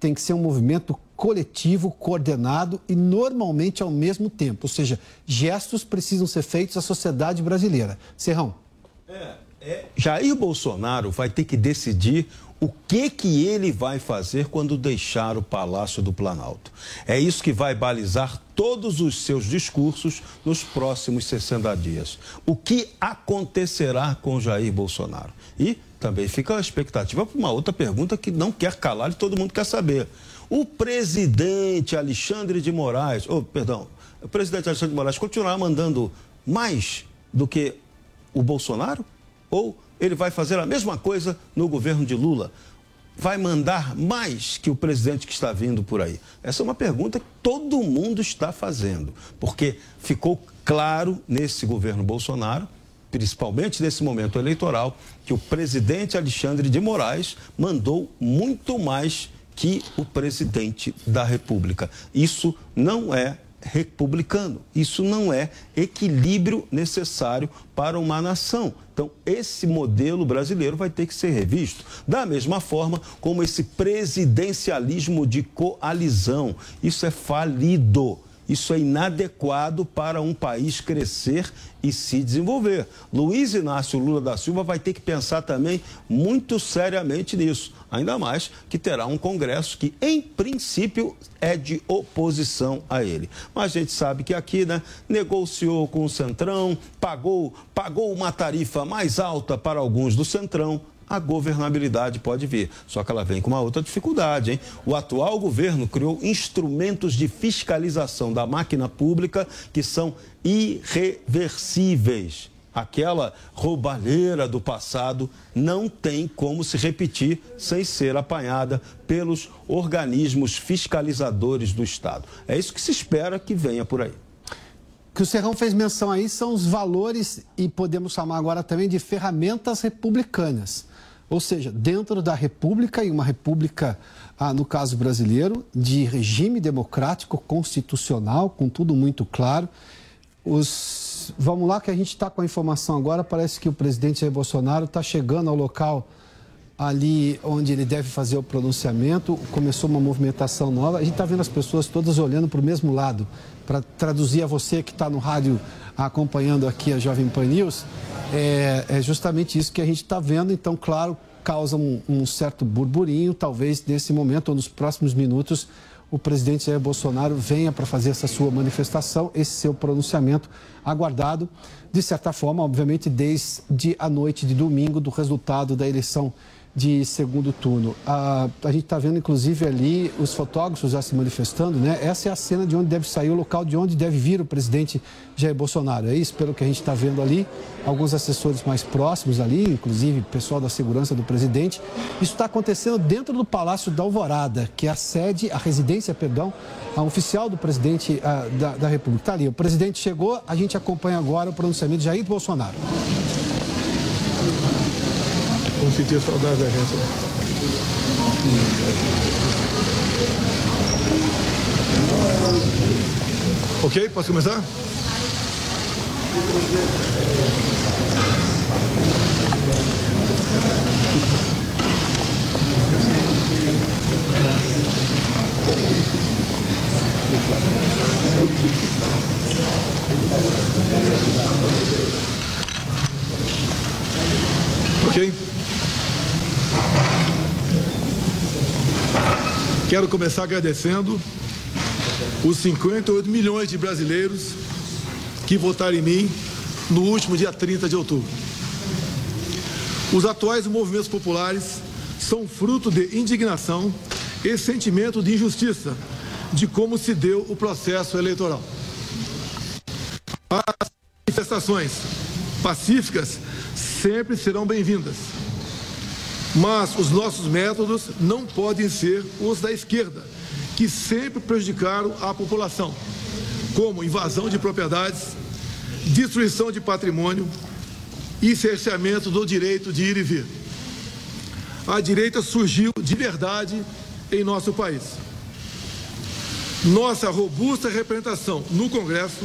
tem que ser um movimento coletivo, coordenado e normalmente ao mesmo tempo. Ou seja, gestos precisam ser feitos à sociedade brasileira. Serrão. É, é. Jair Bolsonaro vai ter que decidir o que que ele vai fazer quando deixar o Palácio do Planalto. É isso que vai balizar todos os seus discursos nos próximos 60 dias. O que acontecerá com Jair Bolsonaro? E também fica a expectativa para uma outra pergunta que não quer calar e todo mundo quer saber. O presidente Alexandre de Moraes, oh, perdão, o presidente Alexandre de Moraes continuará mandando mais do que o Bolsonaro? Ou ele vai fazer a mesma coisa no governo de Lula? Vai mandar mais que o presidente que está vindo por aí? Essa é uma pergunta que todo mundo está fazendo, porque ficou claro nesse governo Bolsonaro, principalmente nesse momento eleitoral, que o presidente Alexandre de Moraes mandou muito mais que o presidente da República. Isso não é republicano. Isso não é equilíbrio necessário para uma nação. Então, esse modelo brasileiro vai ter que ser revisto. Da mesma forma como esse presidencialismo de coalizão. Isso é falido. Isso é inadequado para um país crescer e se desenvolver. Luiz Inácio Lula da Silva vai ter que pensar também muito seriamente nisso. Ainda mais que terá um Congresso que, em princípio, é de oposição a ele. Mas a gente sabe que aqui, né, negociou com o Centrão, pagou, pagou uma tarifa mais alta para alguns do Centrão, a governabilidade pode vir. Só que ela vem com uma outra dificuldade, hein? O atual governo criou instrumentos de fiscalização da máquina pública que são irreversíveis. Aquela roubalheira do passado não tem como se repetir sem ser apanhada pelos organismos fiscalizadores do Estado. É isso que se espera que venha por aí. Que o Serrão fez menção aí são os valores e podemos chamar agora também de ferramentas republicanas. Ou seja, dentro da República, e uma República, ah, no caso brasileiro, de regime democrático, constitucional, com tudo muito claro. Os... Vamos lá, que a gente está com a informação agora. Parece que o presidente Jair Bolsonaro está chegando ao local ali onde ele deve fazer o pronunciamento. Começou uma movimentação nova. A gente está vendo as pessoas todas olhando para o mesmo lado. Para traduzir a você que está no rádio acompanhando aqui a Jovem Pan News, é, é justamente isso que a gente está vendo. Então, claro, causa um, um, certo burburinho. Talvez nesse momento ou nos próximos minutos o presidente Jair Bolsonaro venha para fazer essa sua manifestação, esse seu pronunciamento aguardado, de certa forma, obviamente, desde a noite de domingo do resultado da eleição de segundo turno. A, a gente está vendo, inclusive, ali os fotógrafos já se manifestando, né? Essa é a cena de onde deve sair o local de onde deve vir o presidente Jair Bolsonaro. É isso, pelo que a gente está vendo ali, alguns assessores mais próximos ali, inclusive pessoal da segurança do presidente. Isso está acontecendo dentro do Palácio da Alvorada, que é a sede, a residência, perdão, a oficial do presidente a, da, da República. Está ali, o presidente chegou, a gente acompanha agora o pronunciamento de Jair Bolsonaro. Sentir saudade da gente. Ok, posso começar? Ok? Quero começar agradecendo os 58 milhões de brasileiros que votaram em mim no último dia 30 de outubro. Os atuais movimentos populares são fruto de indignação e sentimento de injustiça de como se deu o processo eleitoral. As manifestações pacíficas sempre serão bem-vindas mas os nossos métodos não podem ser os da esquerda, que sempre prejudicaram a população, como invasão de propriedades, destruição de patrimônio e cerceamento do direito de ir e vir. A direita surgiu de verdade em nosso país. Nossa robusta representação no Congresso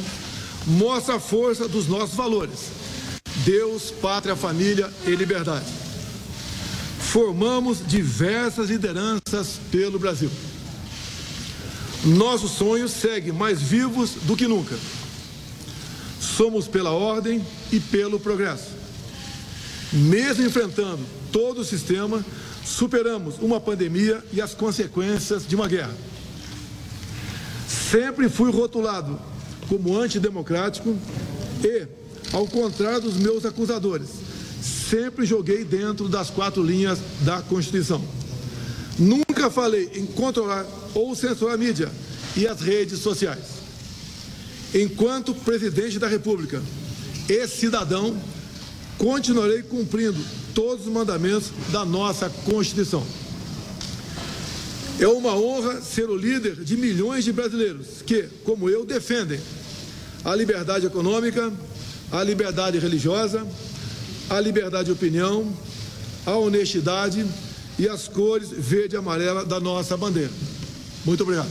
mostra a força dos nossos valores: Deus, pátria, família e liberdade formamos diversas lideranças pelo Brasil. Nossos sonhos seguem mais vivos do que nunca. Somos pela ordem e pelo progresso. Mesmo enfrentando todo o sistema, superamos uma pandemia e as consequências de uma guerra. Sempre fui rotulado como antidemocrático e, ao contrário dos meus acusadores, sempre joguei dentro das quatro linhas da Constituição. Nunca falei em controlar ou censurar a mídia e as redes sociais. Enquanto presidente da República e cidadão, continuarei cumprindo todos os mandamentos da nossa Constituição. É uma honra ser o líder de milhões de brasileiros que, como eu, defendem a liberdade econômica, a liberdade religiosa, a liberdade de opinião, a honestidade e as cores verde e amarela da nossa bandeira. Muito obrigado.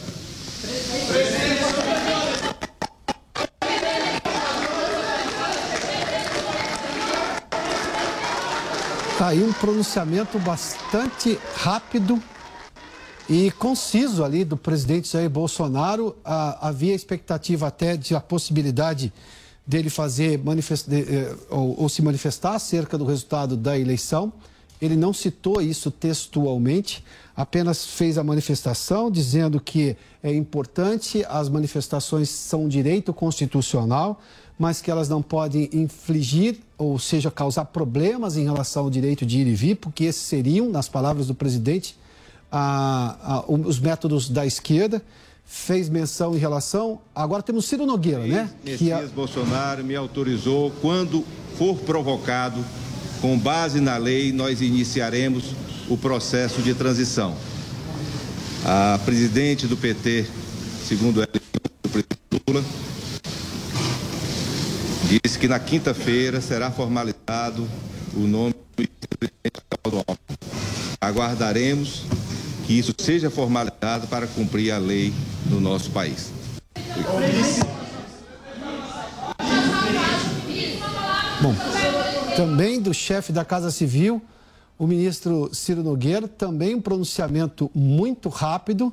Tá aí um pronunciamento bastante rápido e conciso ali do presidente Jair Bolsonaro. Ah, havia expectativa até de a possibilidade dele fazer manifest... Eh, ou, ou se manifestar acerca do resultado da eleição. Ele não citou isso textualmente, apenas fez a manifestação dizendo que é importante, as manifestações são direito constitucional, mas que elas não podem infligir, ou seja, causar problemas em relação ao direito de ir e vir, porque esses seriam, nas palavras do presidente, a, a, os métodos da esquerda. Fez menção em relação. Agora temos Ciro Nogueira, né? Messias que é... Bolsonaro me autorizou, quando for provocado, com base na lei, nós iniciaremos o processo de transição. A presidente do PT, segundo ela, o presidente Lula, disse que na quinta-feira será formalizado o nome do presidente. Aguardaremos que isso seja formalizado para cumprir a lei no nosso país. Bom, também do chefe da Casa Civil, o ministro Ciro Nogueira, também um pronunciamento muito rápido.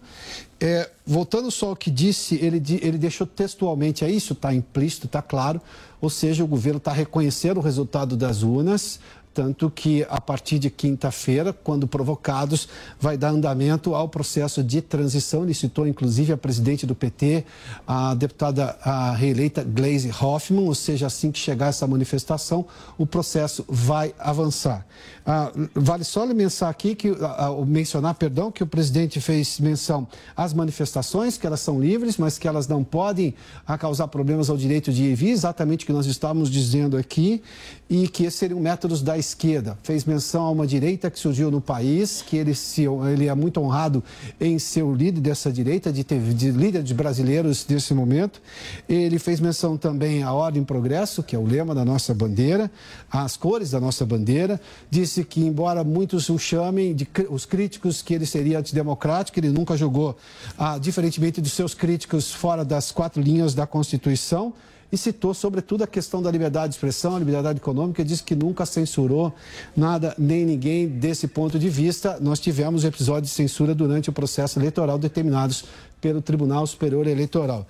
É, voltando só ao que disse, ele, ele deixou textualmente, é isso, está implícito, está claro, ou seja, o governo está reconhecendo o resultado das urnas, tanto que a partir de quinta-feira, quando provocados, vai dar andamento ao processo de transição. Ele citou inclusive a presidente do PT, a deputada a reeleita Glaise Hoffmann, ou seja, assim que chegar essa manifestação, o processo vai avançar. Ah, vale só mencionar aqui que ah, ah, mencionar, perdão, que o presidente fez menção às manifestações, que elas são livres, mas que elas não podem ah, causar problemas ao direito de ir e vir, exatamente o que nós estávamos dizendo aqui, e que esses seriam métodos da esquerda. Fez menção a uma direita que surgiu no país, que ele, se, ele é muito honrado em ser o líder dessa direita, de, ter, de líder de brasileiros nesse momento. Ele fez menção também à ordem progresso, que é o lema da nossa bandeira, às cores da nossa bandeira. Disse que, embora muitos o chamem, de, os críticos, que ele seria antidemocrático, ele nunca jogou, ah, diferentemente de seus críticos, fora das quatro linhas da Constituição e citou, sobretudo, a questão da liberdade de expressão, a liberdade econômica, e disse que nunca censurou nada nem ninguém desse ponto de vista. Nós tivemos episódios de censura durante o processo eleitoral determinados pelo Tribunal Superior Eleitoral.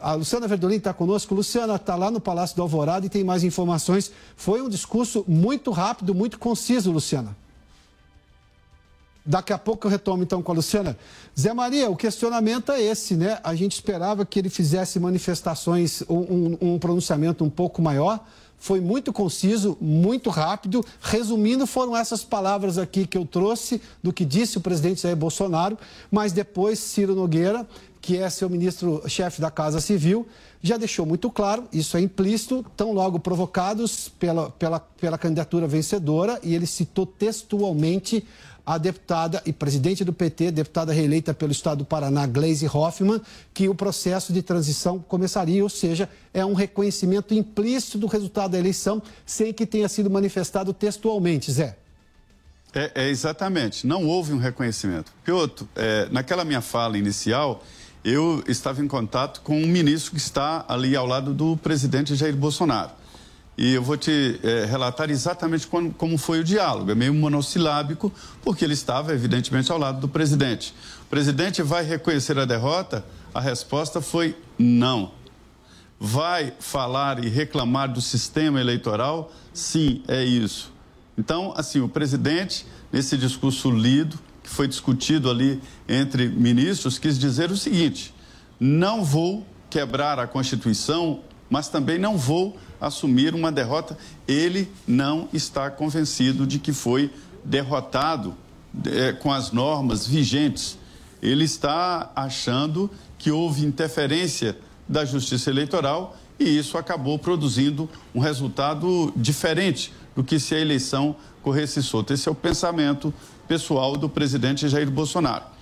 A, Luciana Verdolin está conosco. Luciana está lá no Palácio do Alvorada e tem mais informações. Foi um discurso muito rápido, muito conciso, Luciana. Daqui a pouco eu retomo então com a Luciana. Zé Maria, o questionamento é esse, né? A gente esperava que ele fizesse manifestações, um, um, pronunciamento um pouco maior. Foi muito conciso, muito rápido. Resumindo, foram essas palavras aqui que eu trouxe do que disse o presidente Jair Bolsonaro, mas depois Ciro Nogueira, que é seu ministro-chefe da Casa Civil, já deixou muito claro, isso é implícito, tão logo provocados pela, pela, pela candidatura vencedora, e ele citou textualmente a deputada e presidente do PT, deputada reeleita pelo estado do Paraná, Gleisi Hoffmann, que o processo de transição começaria, ou seja, é um reconhecimento implícito do resultado da eleição, sem que tenha sido manifestado textualmente, Zé. É, é exatamente, não houve um reconhecimento. Piotr, é, naquela minha fala inicial, eu estava em contato com um ministro que está ali ao lado do presidente Jair Bolsonaro. E eu vou te é, relatar exatamente como, como, foi o diálogo. É meio monossilábico, porque ele estava, evidentemente, ao lado do presidente. O presidente vai reconhecer a derrota? A resposta foi não. Vai falar e reclamar do sistema eleitoral? Sim, é isso. Então, assim, o presidente, nesse discurso lido, que foi discutido ali entre ministros, quis dizer o seguinte: não vou quebrar a Constituição, mas também não vou assumir uma derrota. Ele não está convencido de que foi derrotado é, com as normas vigentes. Ele está achando que houve interferência da Justiça Eleitoral e isso acabou produzindo um resultado diferente do que se a eleição corresse solta. Esse é o pensamento pessoal do presidente Jair Bolsonaro.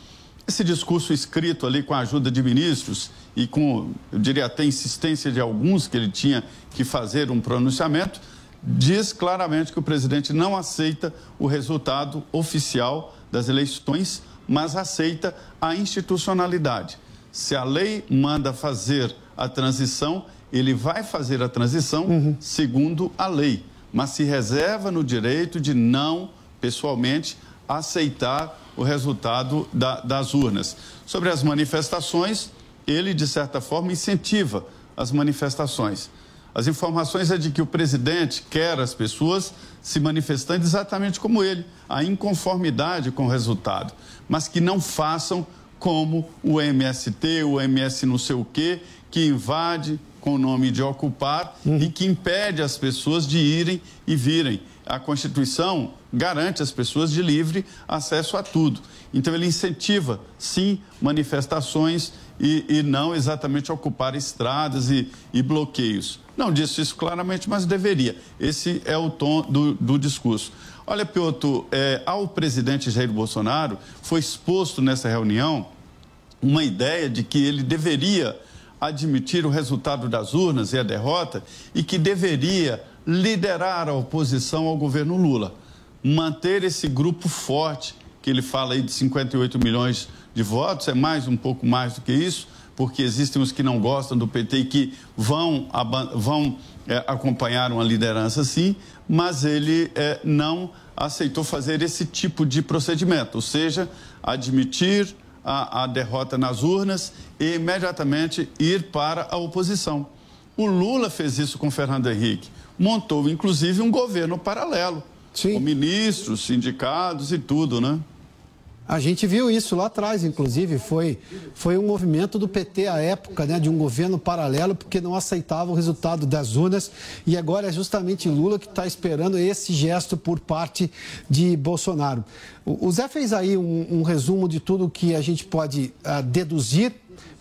Esse discurso escrito ali com a ajuda de ministros e com, eu diria até insistência de alguns que ele tinha que fazer um pronunciamento, diz claramente que o presidente não aceita o resultado oficial das eleições, mas aceita a institucionalidade. Se a lei manda fazer a transição, ele vai fazer a transição uhum. segundo a lei, mas se reserva no direito de não, pessoalmente, aceitar o resultado da, das urnas. Sobre as manifestações, ele, de certa forma, incentiva as manifestações. As informações é de que o presidente quer as pessoas se manifestando exatamente como ele, a inconformidade com o resultado, mas que não façam como o MST, o MS não sei o quê, que invade com o nome de ocupar uhum. e que impede as pessoas de irem e virem. A Constituição garante às pessoas de livre acesso a tudo. Então, ele incentiva, sim, manifestações e, e não exatamente ocupar estradas e, e, bloqueios. Não disse isso claramente, mas deveria. Esse é o tom do, do discurso. Olha, Piotr, é, ao presidente Jair Bolsonaro foi exposto nessa reunião uma ideia de que ele deveria admitir o resultado das urnas e a derrota e que deveria liderar a oposição ao governo Lula manter esse grupo forte, que ele fala aí de 58 milhões de votos, é mais um pouco mais do que isso, porque existem os que não gostam do PT e que vão, vão é, acompanhar uma liderança sim, mas ele é, não aceitou fazer esse tipo de procedimento, ou seja, admitir a, a derrota nas urnas e imediatamente ir para a oposição. O Lula fez isso com Fernando Henrique, montou inclusive um governo paralelo Sim. com ministros, sindicatos e tudo, né? A gente viu isso lá atrás, inclusive, foi, foi um movimento do PT à época, né, de um governo paralelo, porque não aceitava o resultado das urnas. E agora é justamente Lula que está esperando esse gesto por parte de Bolsonaro. O, o Zé fez aí um, um, resumo de tudo que a gente pode uh, deduzir,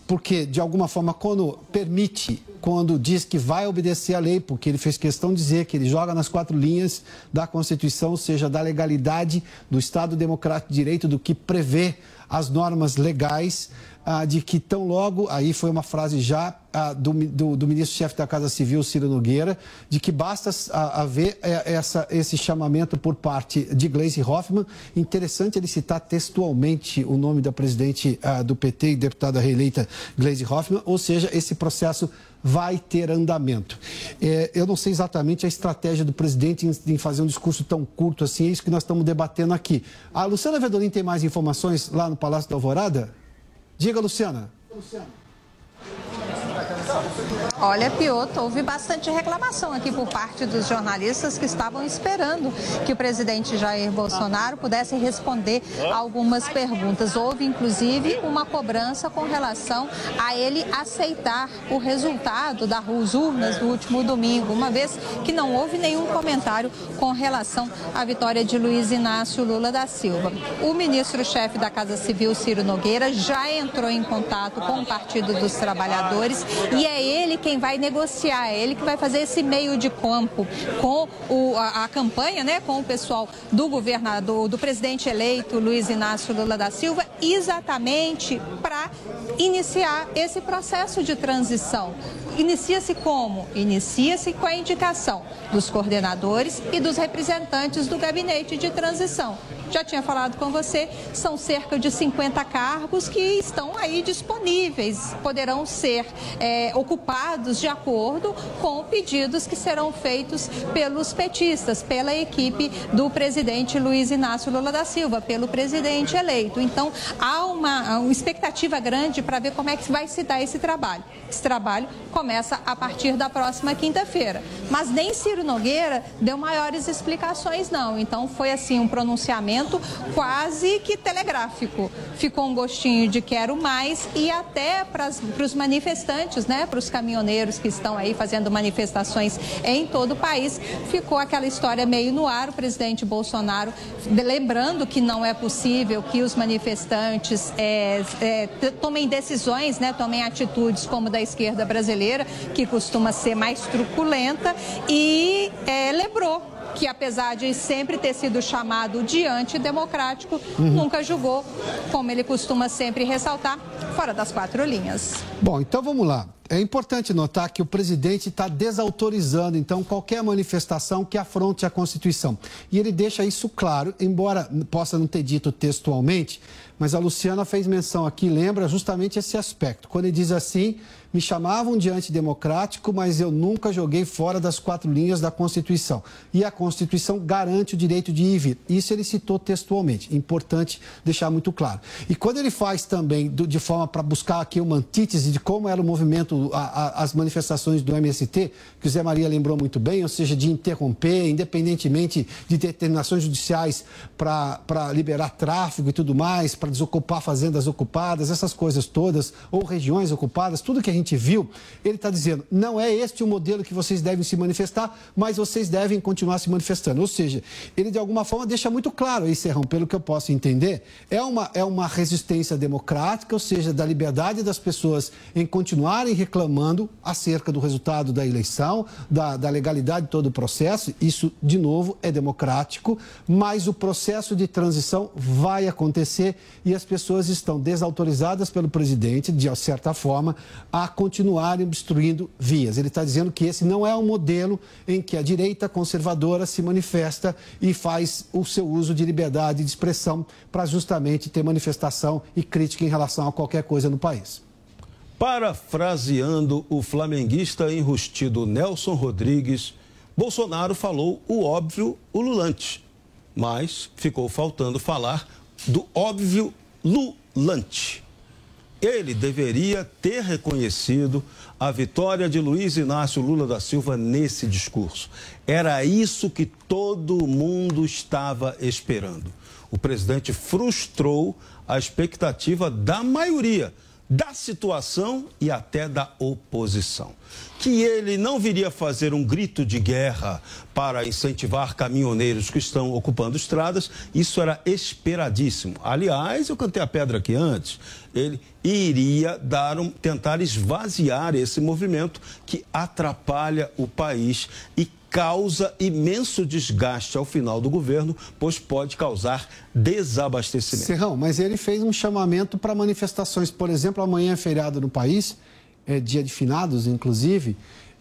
porque, de alguma forma, quando permite quando diz que vai obedecer à lei, porque ele fez questão de dizer que ele joga nas quatro linhas da Constituição, ou seja, da legalidade do Estado Democrático de Direito, do que prevê as normas legais ah, de que tão logo, aí foi uma frase já ah, do, do, do ministro-chefe da Casa Civil, Ciro Nogueira, de que basta ah, haver eh, essa, esse chamamento por parte de Gleisi Hoffmann. Interessante ele citar textualmente o nome da presidente ah, do PT e deputada reeleita Gleisi Hoffmann, ou seja, esse processo vai ter andamento. É, eu não sei exatamente a estratégia do presidente em, em, fazer um discurso tão curto assim, é isso que nós estamos debatendo aqui. A Luciana Vedolim tem mais informações lá no Palácio da Alvorada? Diga, Luciana. Luciana. Olha, Pioto, houve bastante reclamação aqui por parte dos jornalistas que estavam esperando que o presidente Jair Bolsonaro pudesse responder algumas perguntas. Houve, inclusive, uma cobrança com relação a ele aceitar o resultado das urnas do último domingo, uma vez que não houve nenhum comentário com relação à vitória de Luiz Inácio Lula da Silva. O ministro-chefe da Casa Civil, Ciro Nogueira, já entrou em contato com o Partido dos Trabalhadores e é ele quem vai negociar, é ele que vai fazer esse meio de campo com o, a, a, campanha, né, com o pessoal do governador, do presidente eleito Luiz Inácio Lula da Silva, exatamente para iniciar esse processo de transição. Inicia-se como? Inicia-se com a indicação dos coordenadores e dos representantes do gabinete de transição. Já tinha falado com você, são cerca de 50 cargos que estão aí disponíveis, poderão ser é, ocupados de acordo com pedidos que serão feitos pelos petistas, pela equipe do presidente Luiz Inácio Lula da Silva, pelo presidente eleito. Então, há uma, uma expectativa grande para ver como é que vai se dar esse trabalho. Esse trabalho começa a partir da próxima quinta-feira. Mas nem Ciro Nogueira deu maiores explicações, não. Então foi assim um pronunciamento quase que telegráfico. Ficou um gostinho de quero mais e até para os manifestantes, né, para os caminhoneiros que estão aí fazendo manifestações em todo o país, ficou aquela história meio no ar. O presidente Bolsonaro lembrando que não é possível que os manifestantes é, é, tomem decisões, né, tomem atitudes como da esquerda brasileira, que costuma ser mais truculenta, e é, lembrou que apesar de sempre ter sido chamado de antidemocrático, uhum. nunca julgou, como ele costuma sempre ressaltar, fora das quatro linhas. Bom, então vamos lá. É importante notar que o presidente está desautorizando, então, qualquer manifestação que afronte a Constituição. E ele deixa isso claro, embora possa não ter dito textualmente, mas a Luciana fez menção aqui, lembra justamente esse aspecto. Quando ele diz assim, me chamavam de antidemocrático, mas eu nunca joguei fora das quatro linhas da Constituição. E a Constituição garante o direito de ir e vir. Isso ele citou textualmente. Importante deixar muito claro. E quando ele faz também de forma para buscar aqui uma antítese de como era o movimento, a, a, as manifestações do MST, que o Zé Maria lembrou muito bem, ou seja, de interromper, independentemente de determinações judiciais para liberar tráfego e tudo mais, para desocupar fazendas ocupadas, essas coisas todas, ou regiões ocupadas, tudo que a gente gente viu, ele está dizendo: não é este o modelo que vocês devem se manifestar, mas vocês devem continuar se manifestando. Ou seja, ele de alguma forma deixa muito claro aí, Serrão, pelo que eu posso entender, é uma, é uma resistência democrática, ou seja, da liberdade das pessoas em continuarem reclamando acerca do resultado da eleição, da, da legalidade de todo o processo. Isso, de novo, é democrático, mas o processo de transição vai acontecer e as pessoas estão desautorizadas pelo presidente, de certa forma, a continuarem obstruindo vias. Ele está dizendo que esse não é um modelo em que a direita conservadora se manifesta e faz o seu uso de liberdade de expressão para justamente ter manifestação e crítica em relação a qualquer coisa no país. Parafraseando o flamenguista enrustido Nelson Rodrigues, Bolsonaro falou o óbvio ululante, mas ficou faltando falar do óbvio lulante ele deveria ter reconhecido a vitória de Luiz Inácio Lula da Silva nesse discurso. Era isso que todo mundo estava esperando. O presidente frustrou a expectativa da maioria da situação e até da oposição. Que ele não viria fazer um grito de guerra para incentivar caminhoneiros que estão ocupando estradas, isso era esperadíssimo. Aliás, eu cantei a pedra aqui antes, ele iria dar um, tentar esvaziar esse movimento que atrapalha o país e causa imenso desgaste ao final do governo, pois pode causar desabastecimento. Serrão, mas ele fez um chamamento para manifestações. Por exemplo, amanhã é feriado no país, é dia de finados, inclusive.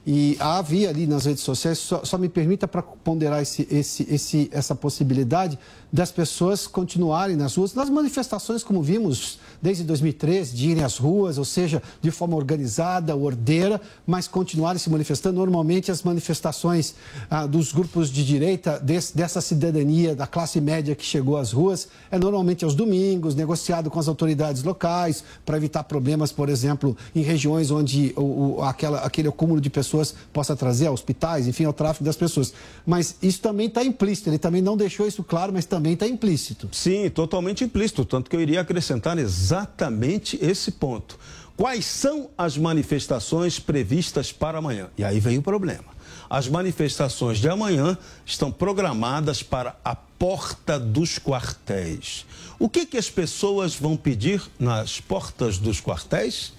E havia ali nas redes sociais, só, só me permita para ponderar esse, esse, esse, essa possibilidade das pessoas continuarem nas ruas, nas manifestações, como vimos desde 2013, de irem às ruas, ou seja, de forma organizada, ordeira, mas continuarem se manifestando. Normalmente, as manifestações ah, dos grupos de direita, desse, dessa cidadania, da classe média que chegou às ruas, é normalmente aos domingos, negociado com as autoridades locais, para evitar problemas, por exemplo, em regiões onde o, o, aquela, aquele acúmulo de pessoas possa trazer a hospitais, enfim, ao tráfico das pessoas. Mas isso também está implícito, ele também não deixou isso claro, mas também está implícito. Sim, totalmente implícito, tanto que eu iria acrescentar exatamente exatamente esse ponto. Quais são as manifestações previstas para amanhã? E aí vem o problema. As manifestações de amanhã estão programadas para a porta dos quartéis. O que, que as pessoas vão pedir nas portas dos quartéis?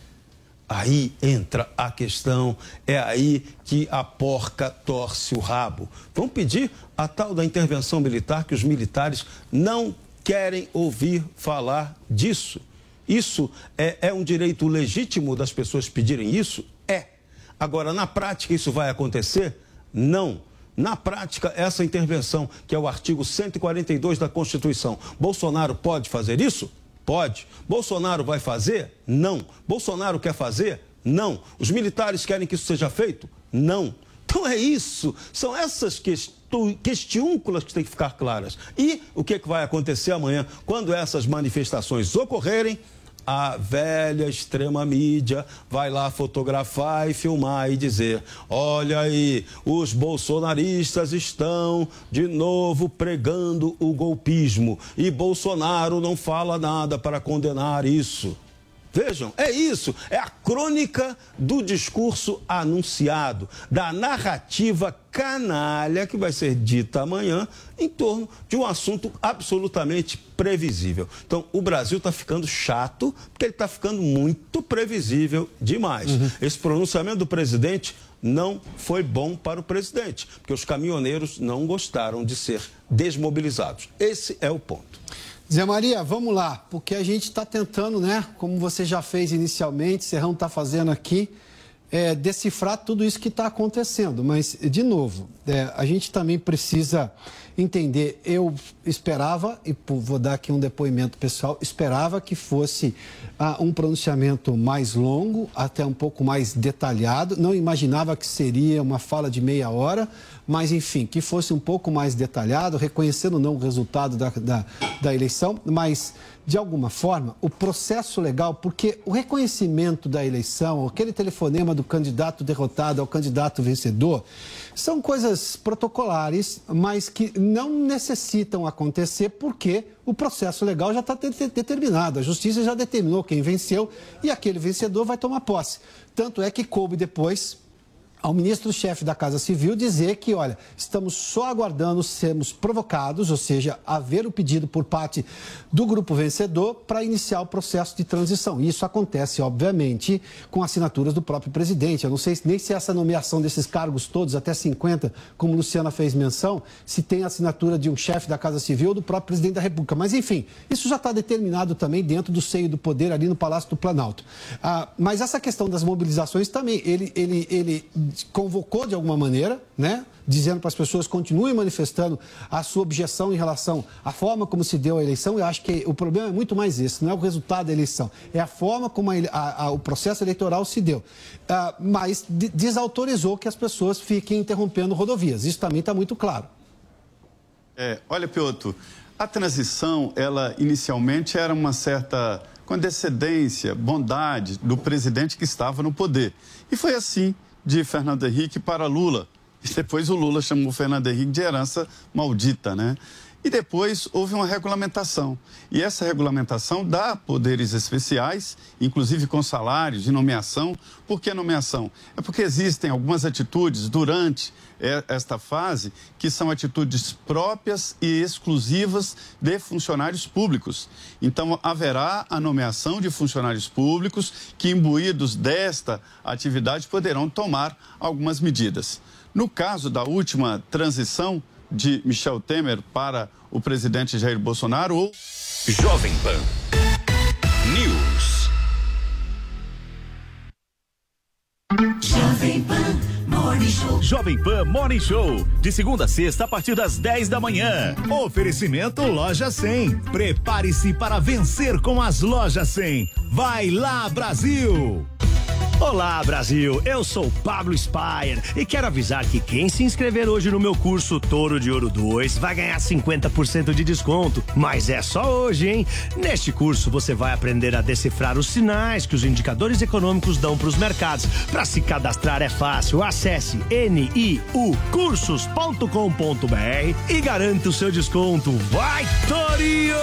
Aí entra a questão, é aí que a porca torce o rabo. Vão pedir a tal da intervenção militar que os militares não querem ouvir falar disso. Isso é, é um direito legítimo das pessoas pedirem isso? É. Agora, na prática, isso vai acontecer? Não. Na prática, essa intervenção, que é o artigo 142 da Constituição, Bolsonaro pode fazer isso? Pode. Bolsonaro vai fazer? Não. Bolsonaro quer fazer? Não. Os militares querem que isso seja feito? Não. Então é isso. São essas questões questiúnculas que têm que ficar claras. E o que, é que vai acontecer amanhã, quando essas manifestações ocorrerem? A velha extrema mídia vai lá fotografar e filmar e dizer: olha aí, os bolsonaristas estão de novo pregando o golpismo e Bolsonaro não fala nada para condenar isso. Vejam, é isso, é a crônica do discurso anunciado, da narrativa canalha que vai ser dita amanhã em torno de um assunto absolutamente previsível. Então, o Brasil está ficando chato porque ele está ficando muito previsível demais. Uhum. Esse pronunciamento do presidente não foi bom para o presidente, porque os caminhoneiros não gostaram de ser desmobilizados. Esse é o ponto. Zé Maria, vamos lá, porque a gente está tentando, né, como você já fez inicialmente, Serrão está fazendo aqui, é, decifrar tudo isso que está acontecendo. Mas, de novo, é, a gente também precisa entender. Eu esperava, e vou dar aqui um depoimento pessoal, esperava que fosse ah, um pronunciamento mais longo, até um pouco mais detalhado. Não imaginava que seria uma fala de meia hora, mas enfim, que fosse um pouco mais detalhado, reconhecendo não o resultado da, da, da eleição, mas de alguma forma, o processo legal, porque o reconhecimento da eleição, aquele telefonema do candidato derrotado ao candidato vencedor, são coisas protocolares, mas que não necessitam acontecer porque o processo legal já está determinado. A justiça já determinou quem venceu e aquele vencedor vai tomar posse. Tanto é que coube depois ao ministro-chefe da Casa Civil dizer que, olha, estamos só aguardando sermos provocados, ou seja, haver o pedido por parte do grupo vencedor para iniciar o processo de transição. Isso acontece, obviamente, com assinaturas do próprio presidente. Eu não sei nem se essa nomeação desses cargos todos, até 50, como Luciana fez menção, se tem assinatura de um chefe da Casa Civil ou do próprio presidente da República. Mas, enfim, isso já está determinado também dentro do seio do poder ali no Palácio do Planalto. Ah, mas essa questão das mobilizações também, ele, ele, ele convocou de alguma maneira, né? Dizendo para as pessoas continuem manifestando a sua objeção em relação à forma como se deu a eleição. Eu acho que o problema é muito mais esse, não é o resultado da eleição, é a forma como a, a, a, o processo eleitoral se deu. Uh, mas desautorizou que as pessoas fiquem interrompendo rodovias. Isso também está muito claro. É, olha, Piotr, a transição, ela inicialmente era uma certa condescendência, bondade do presidente que estava no poder. E foi assim de Fernando Henrique para Lula. E depois o Lula chamou o Fernando Henrique de herança maldita, né? E depois houve uma regulamentação. E essa regulamentação dá poderes especiais, inclusive com salários de nomeação. Por que nomeação? É porque existem algumas atitudes durante esta fase que são atitudes próprias e exclusivas de funcionários públicos. Então, haverá a nomeação de funcionários públicos que, imbuídos desta atividade, poderão tomar algumas medidas. No caso da última transição, de Michel Temer para o presidente Jair Bolsonaro ou Jovem Pan News. Jovem Pan Morning Show. Jovem Pan Morning Show. De segunda a sexta, a partir das 10 da manhã. Oferecimento Loja 100. Prepare-se para vencer com as Lojas 100. Vai lá, Brasil! Olá, Brasil. Eu sou Pablo Spire e quero avisar que quem se inscrever hoje no meu curso Touro de Ouro 2 vai ganhar 50% de desconto. Mas é só hoje, hein? Neste curso você vai aprender a decifrar os sinais que os indicadores econômicos dão para os mercados. Para se cadastrar é fácil. Acesse niucursos.com.br e garanta o seu desconto. Vai, Torinho!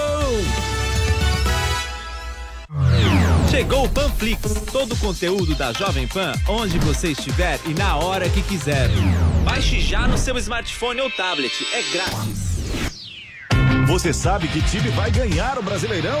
Chegou o Panflix, todo o conteúdo da Jovem Pan, onde você estiver e na hora que quiser. Baixe já no seu smartphone ou tablet, é grátis. Você sabe que time vai ganhar o Brasileirão?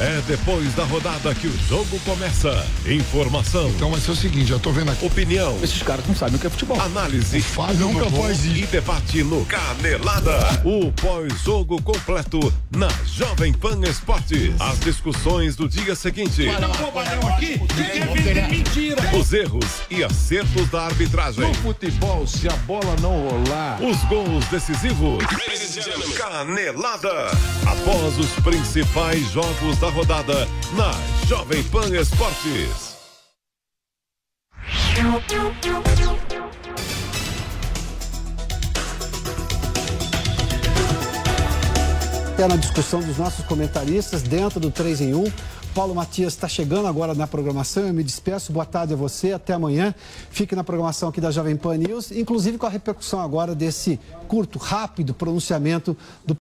É depois da rodada que o jogo começa. Informação. Então vai ser o seguinte, já tô vendo aqui. Opinião. Esses caras não sabem o que é futebol. Análise. Fábio nunca faz E debate no Canelada. O pós-jogo completo na Jovem Pan Esportes. As discussões do dia seguinte. aqui, mentira. Os erros e acertos da arbitragem. No futebol, se a bola não rolar. Os gols decisivos. Canelada. Após os principais jogos da rodada na Jovem Pan Esportes. É na discussão dos nossos comentaristas dentro do 3 em 1. Paulo Matias está chegando agora na programação. Eu me despeço. Boa tarde a você. Até amanhã. Fique na programação aqui da Jovem Pan News, inclusive com a repercussão agora desse curto, rápido pronunciamento do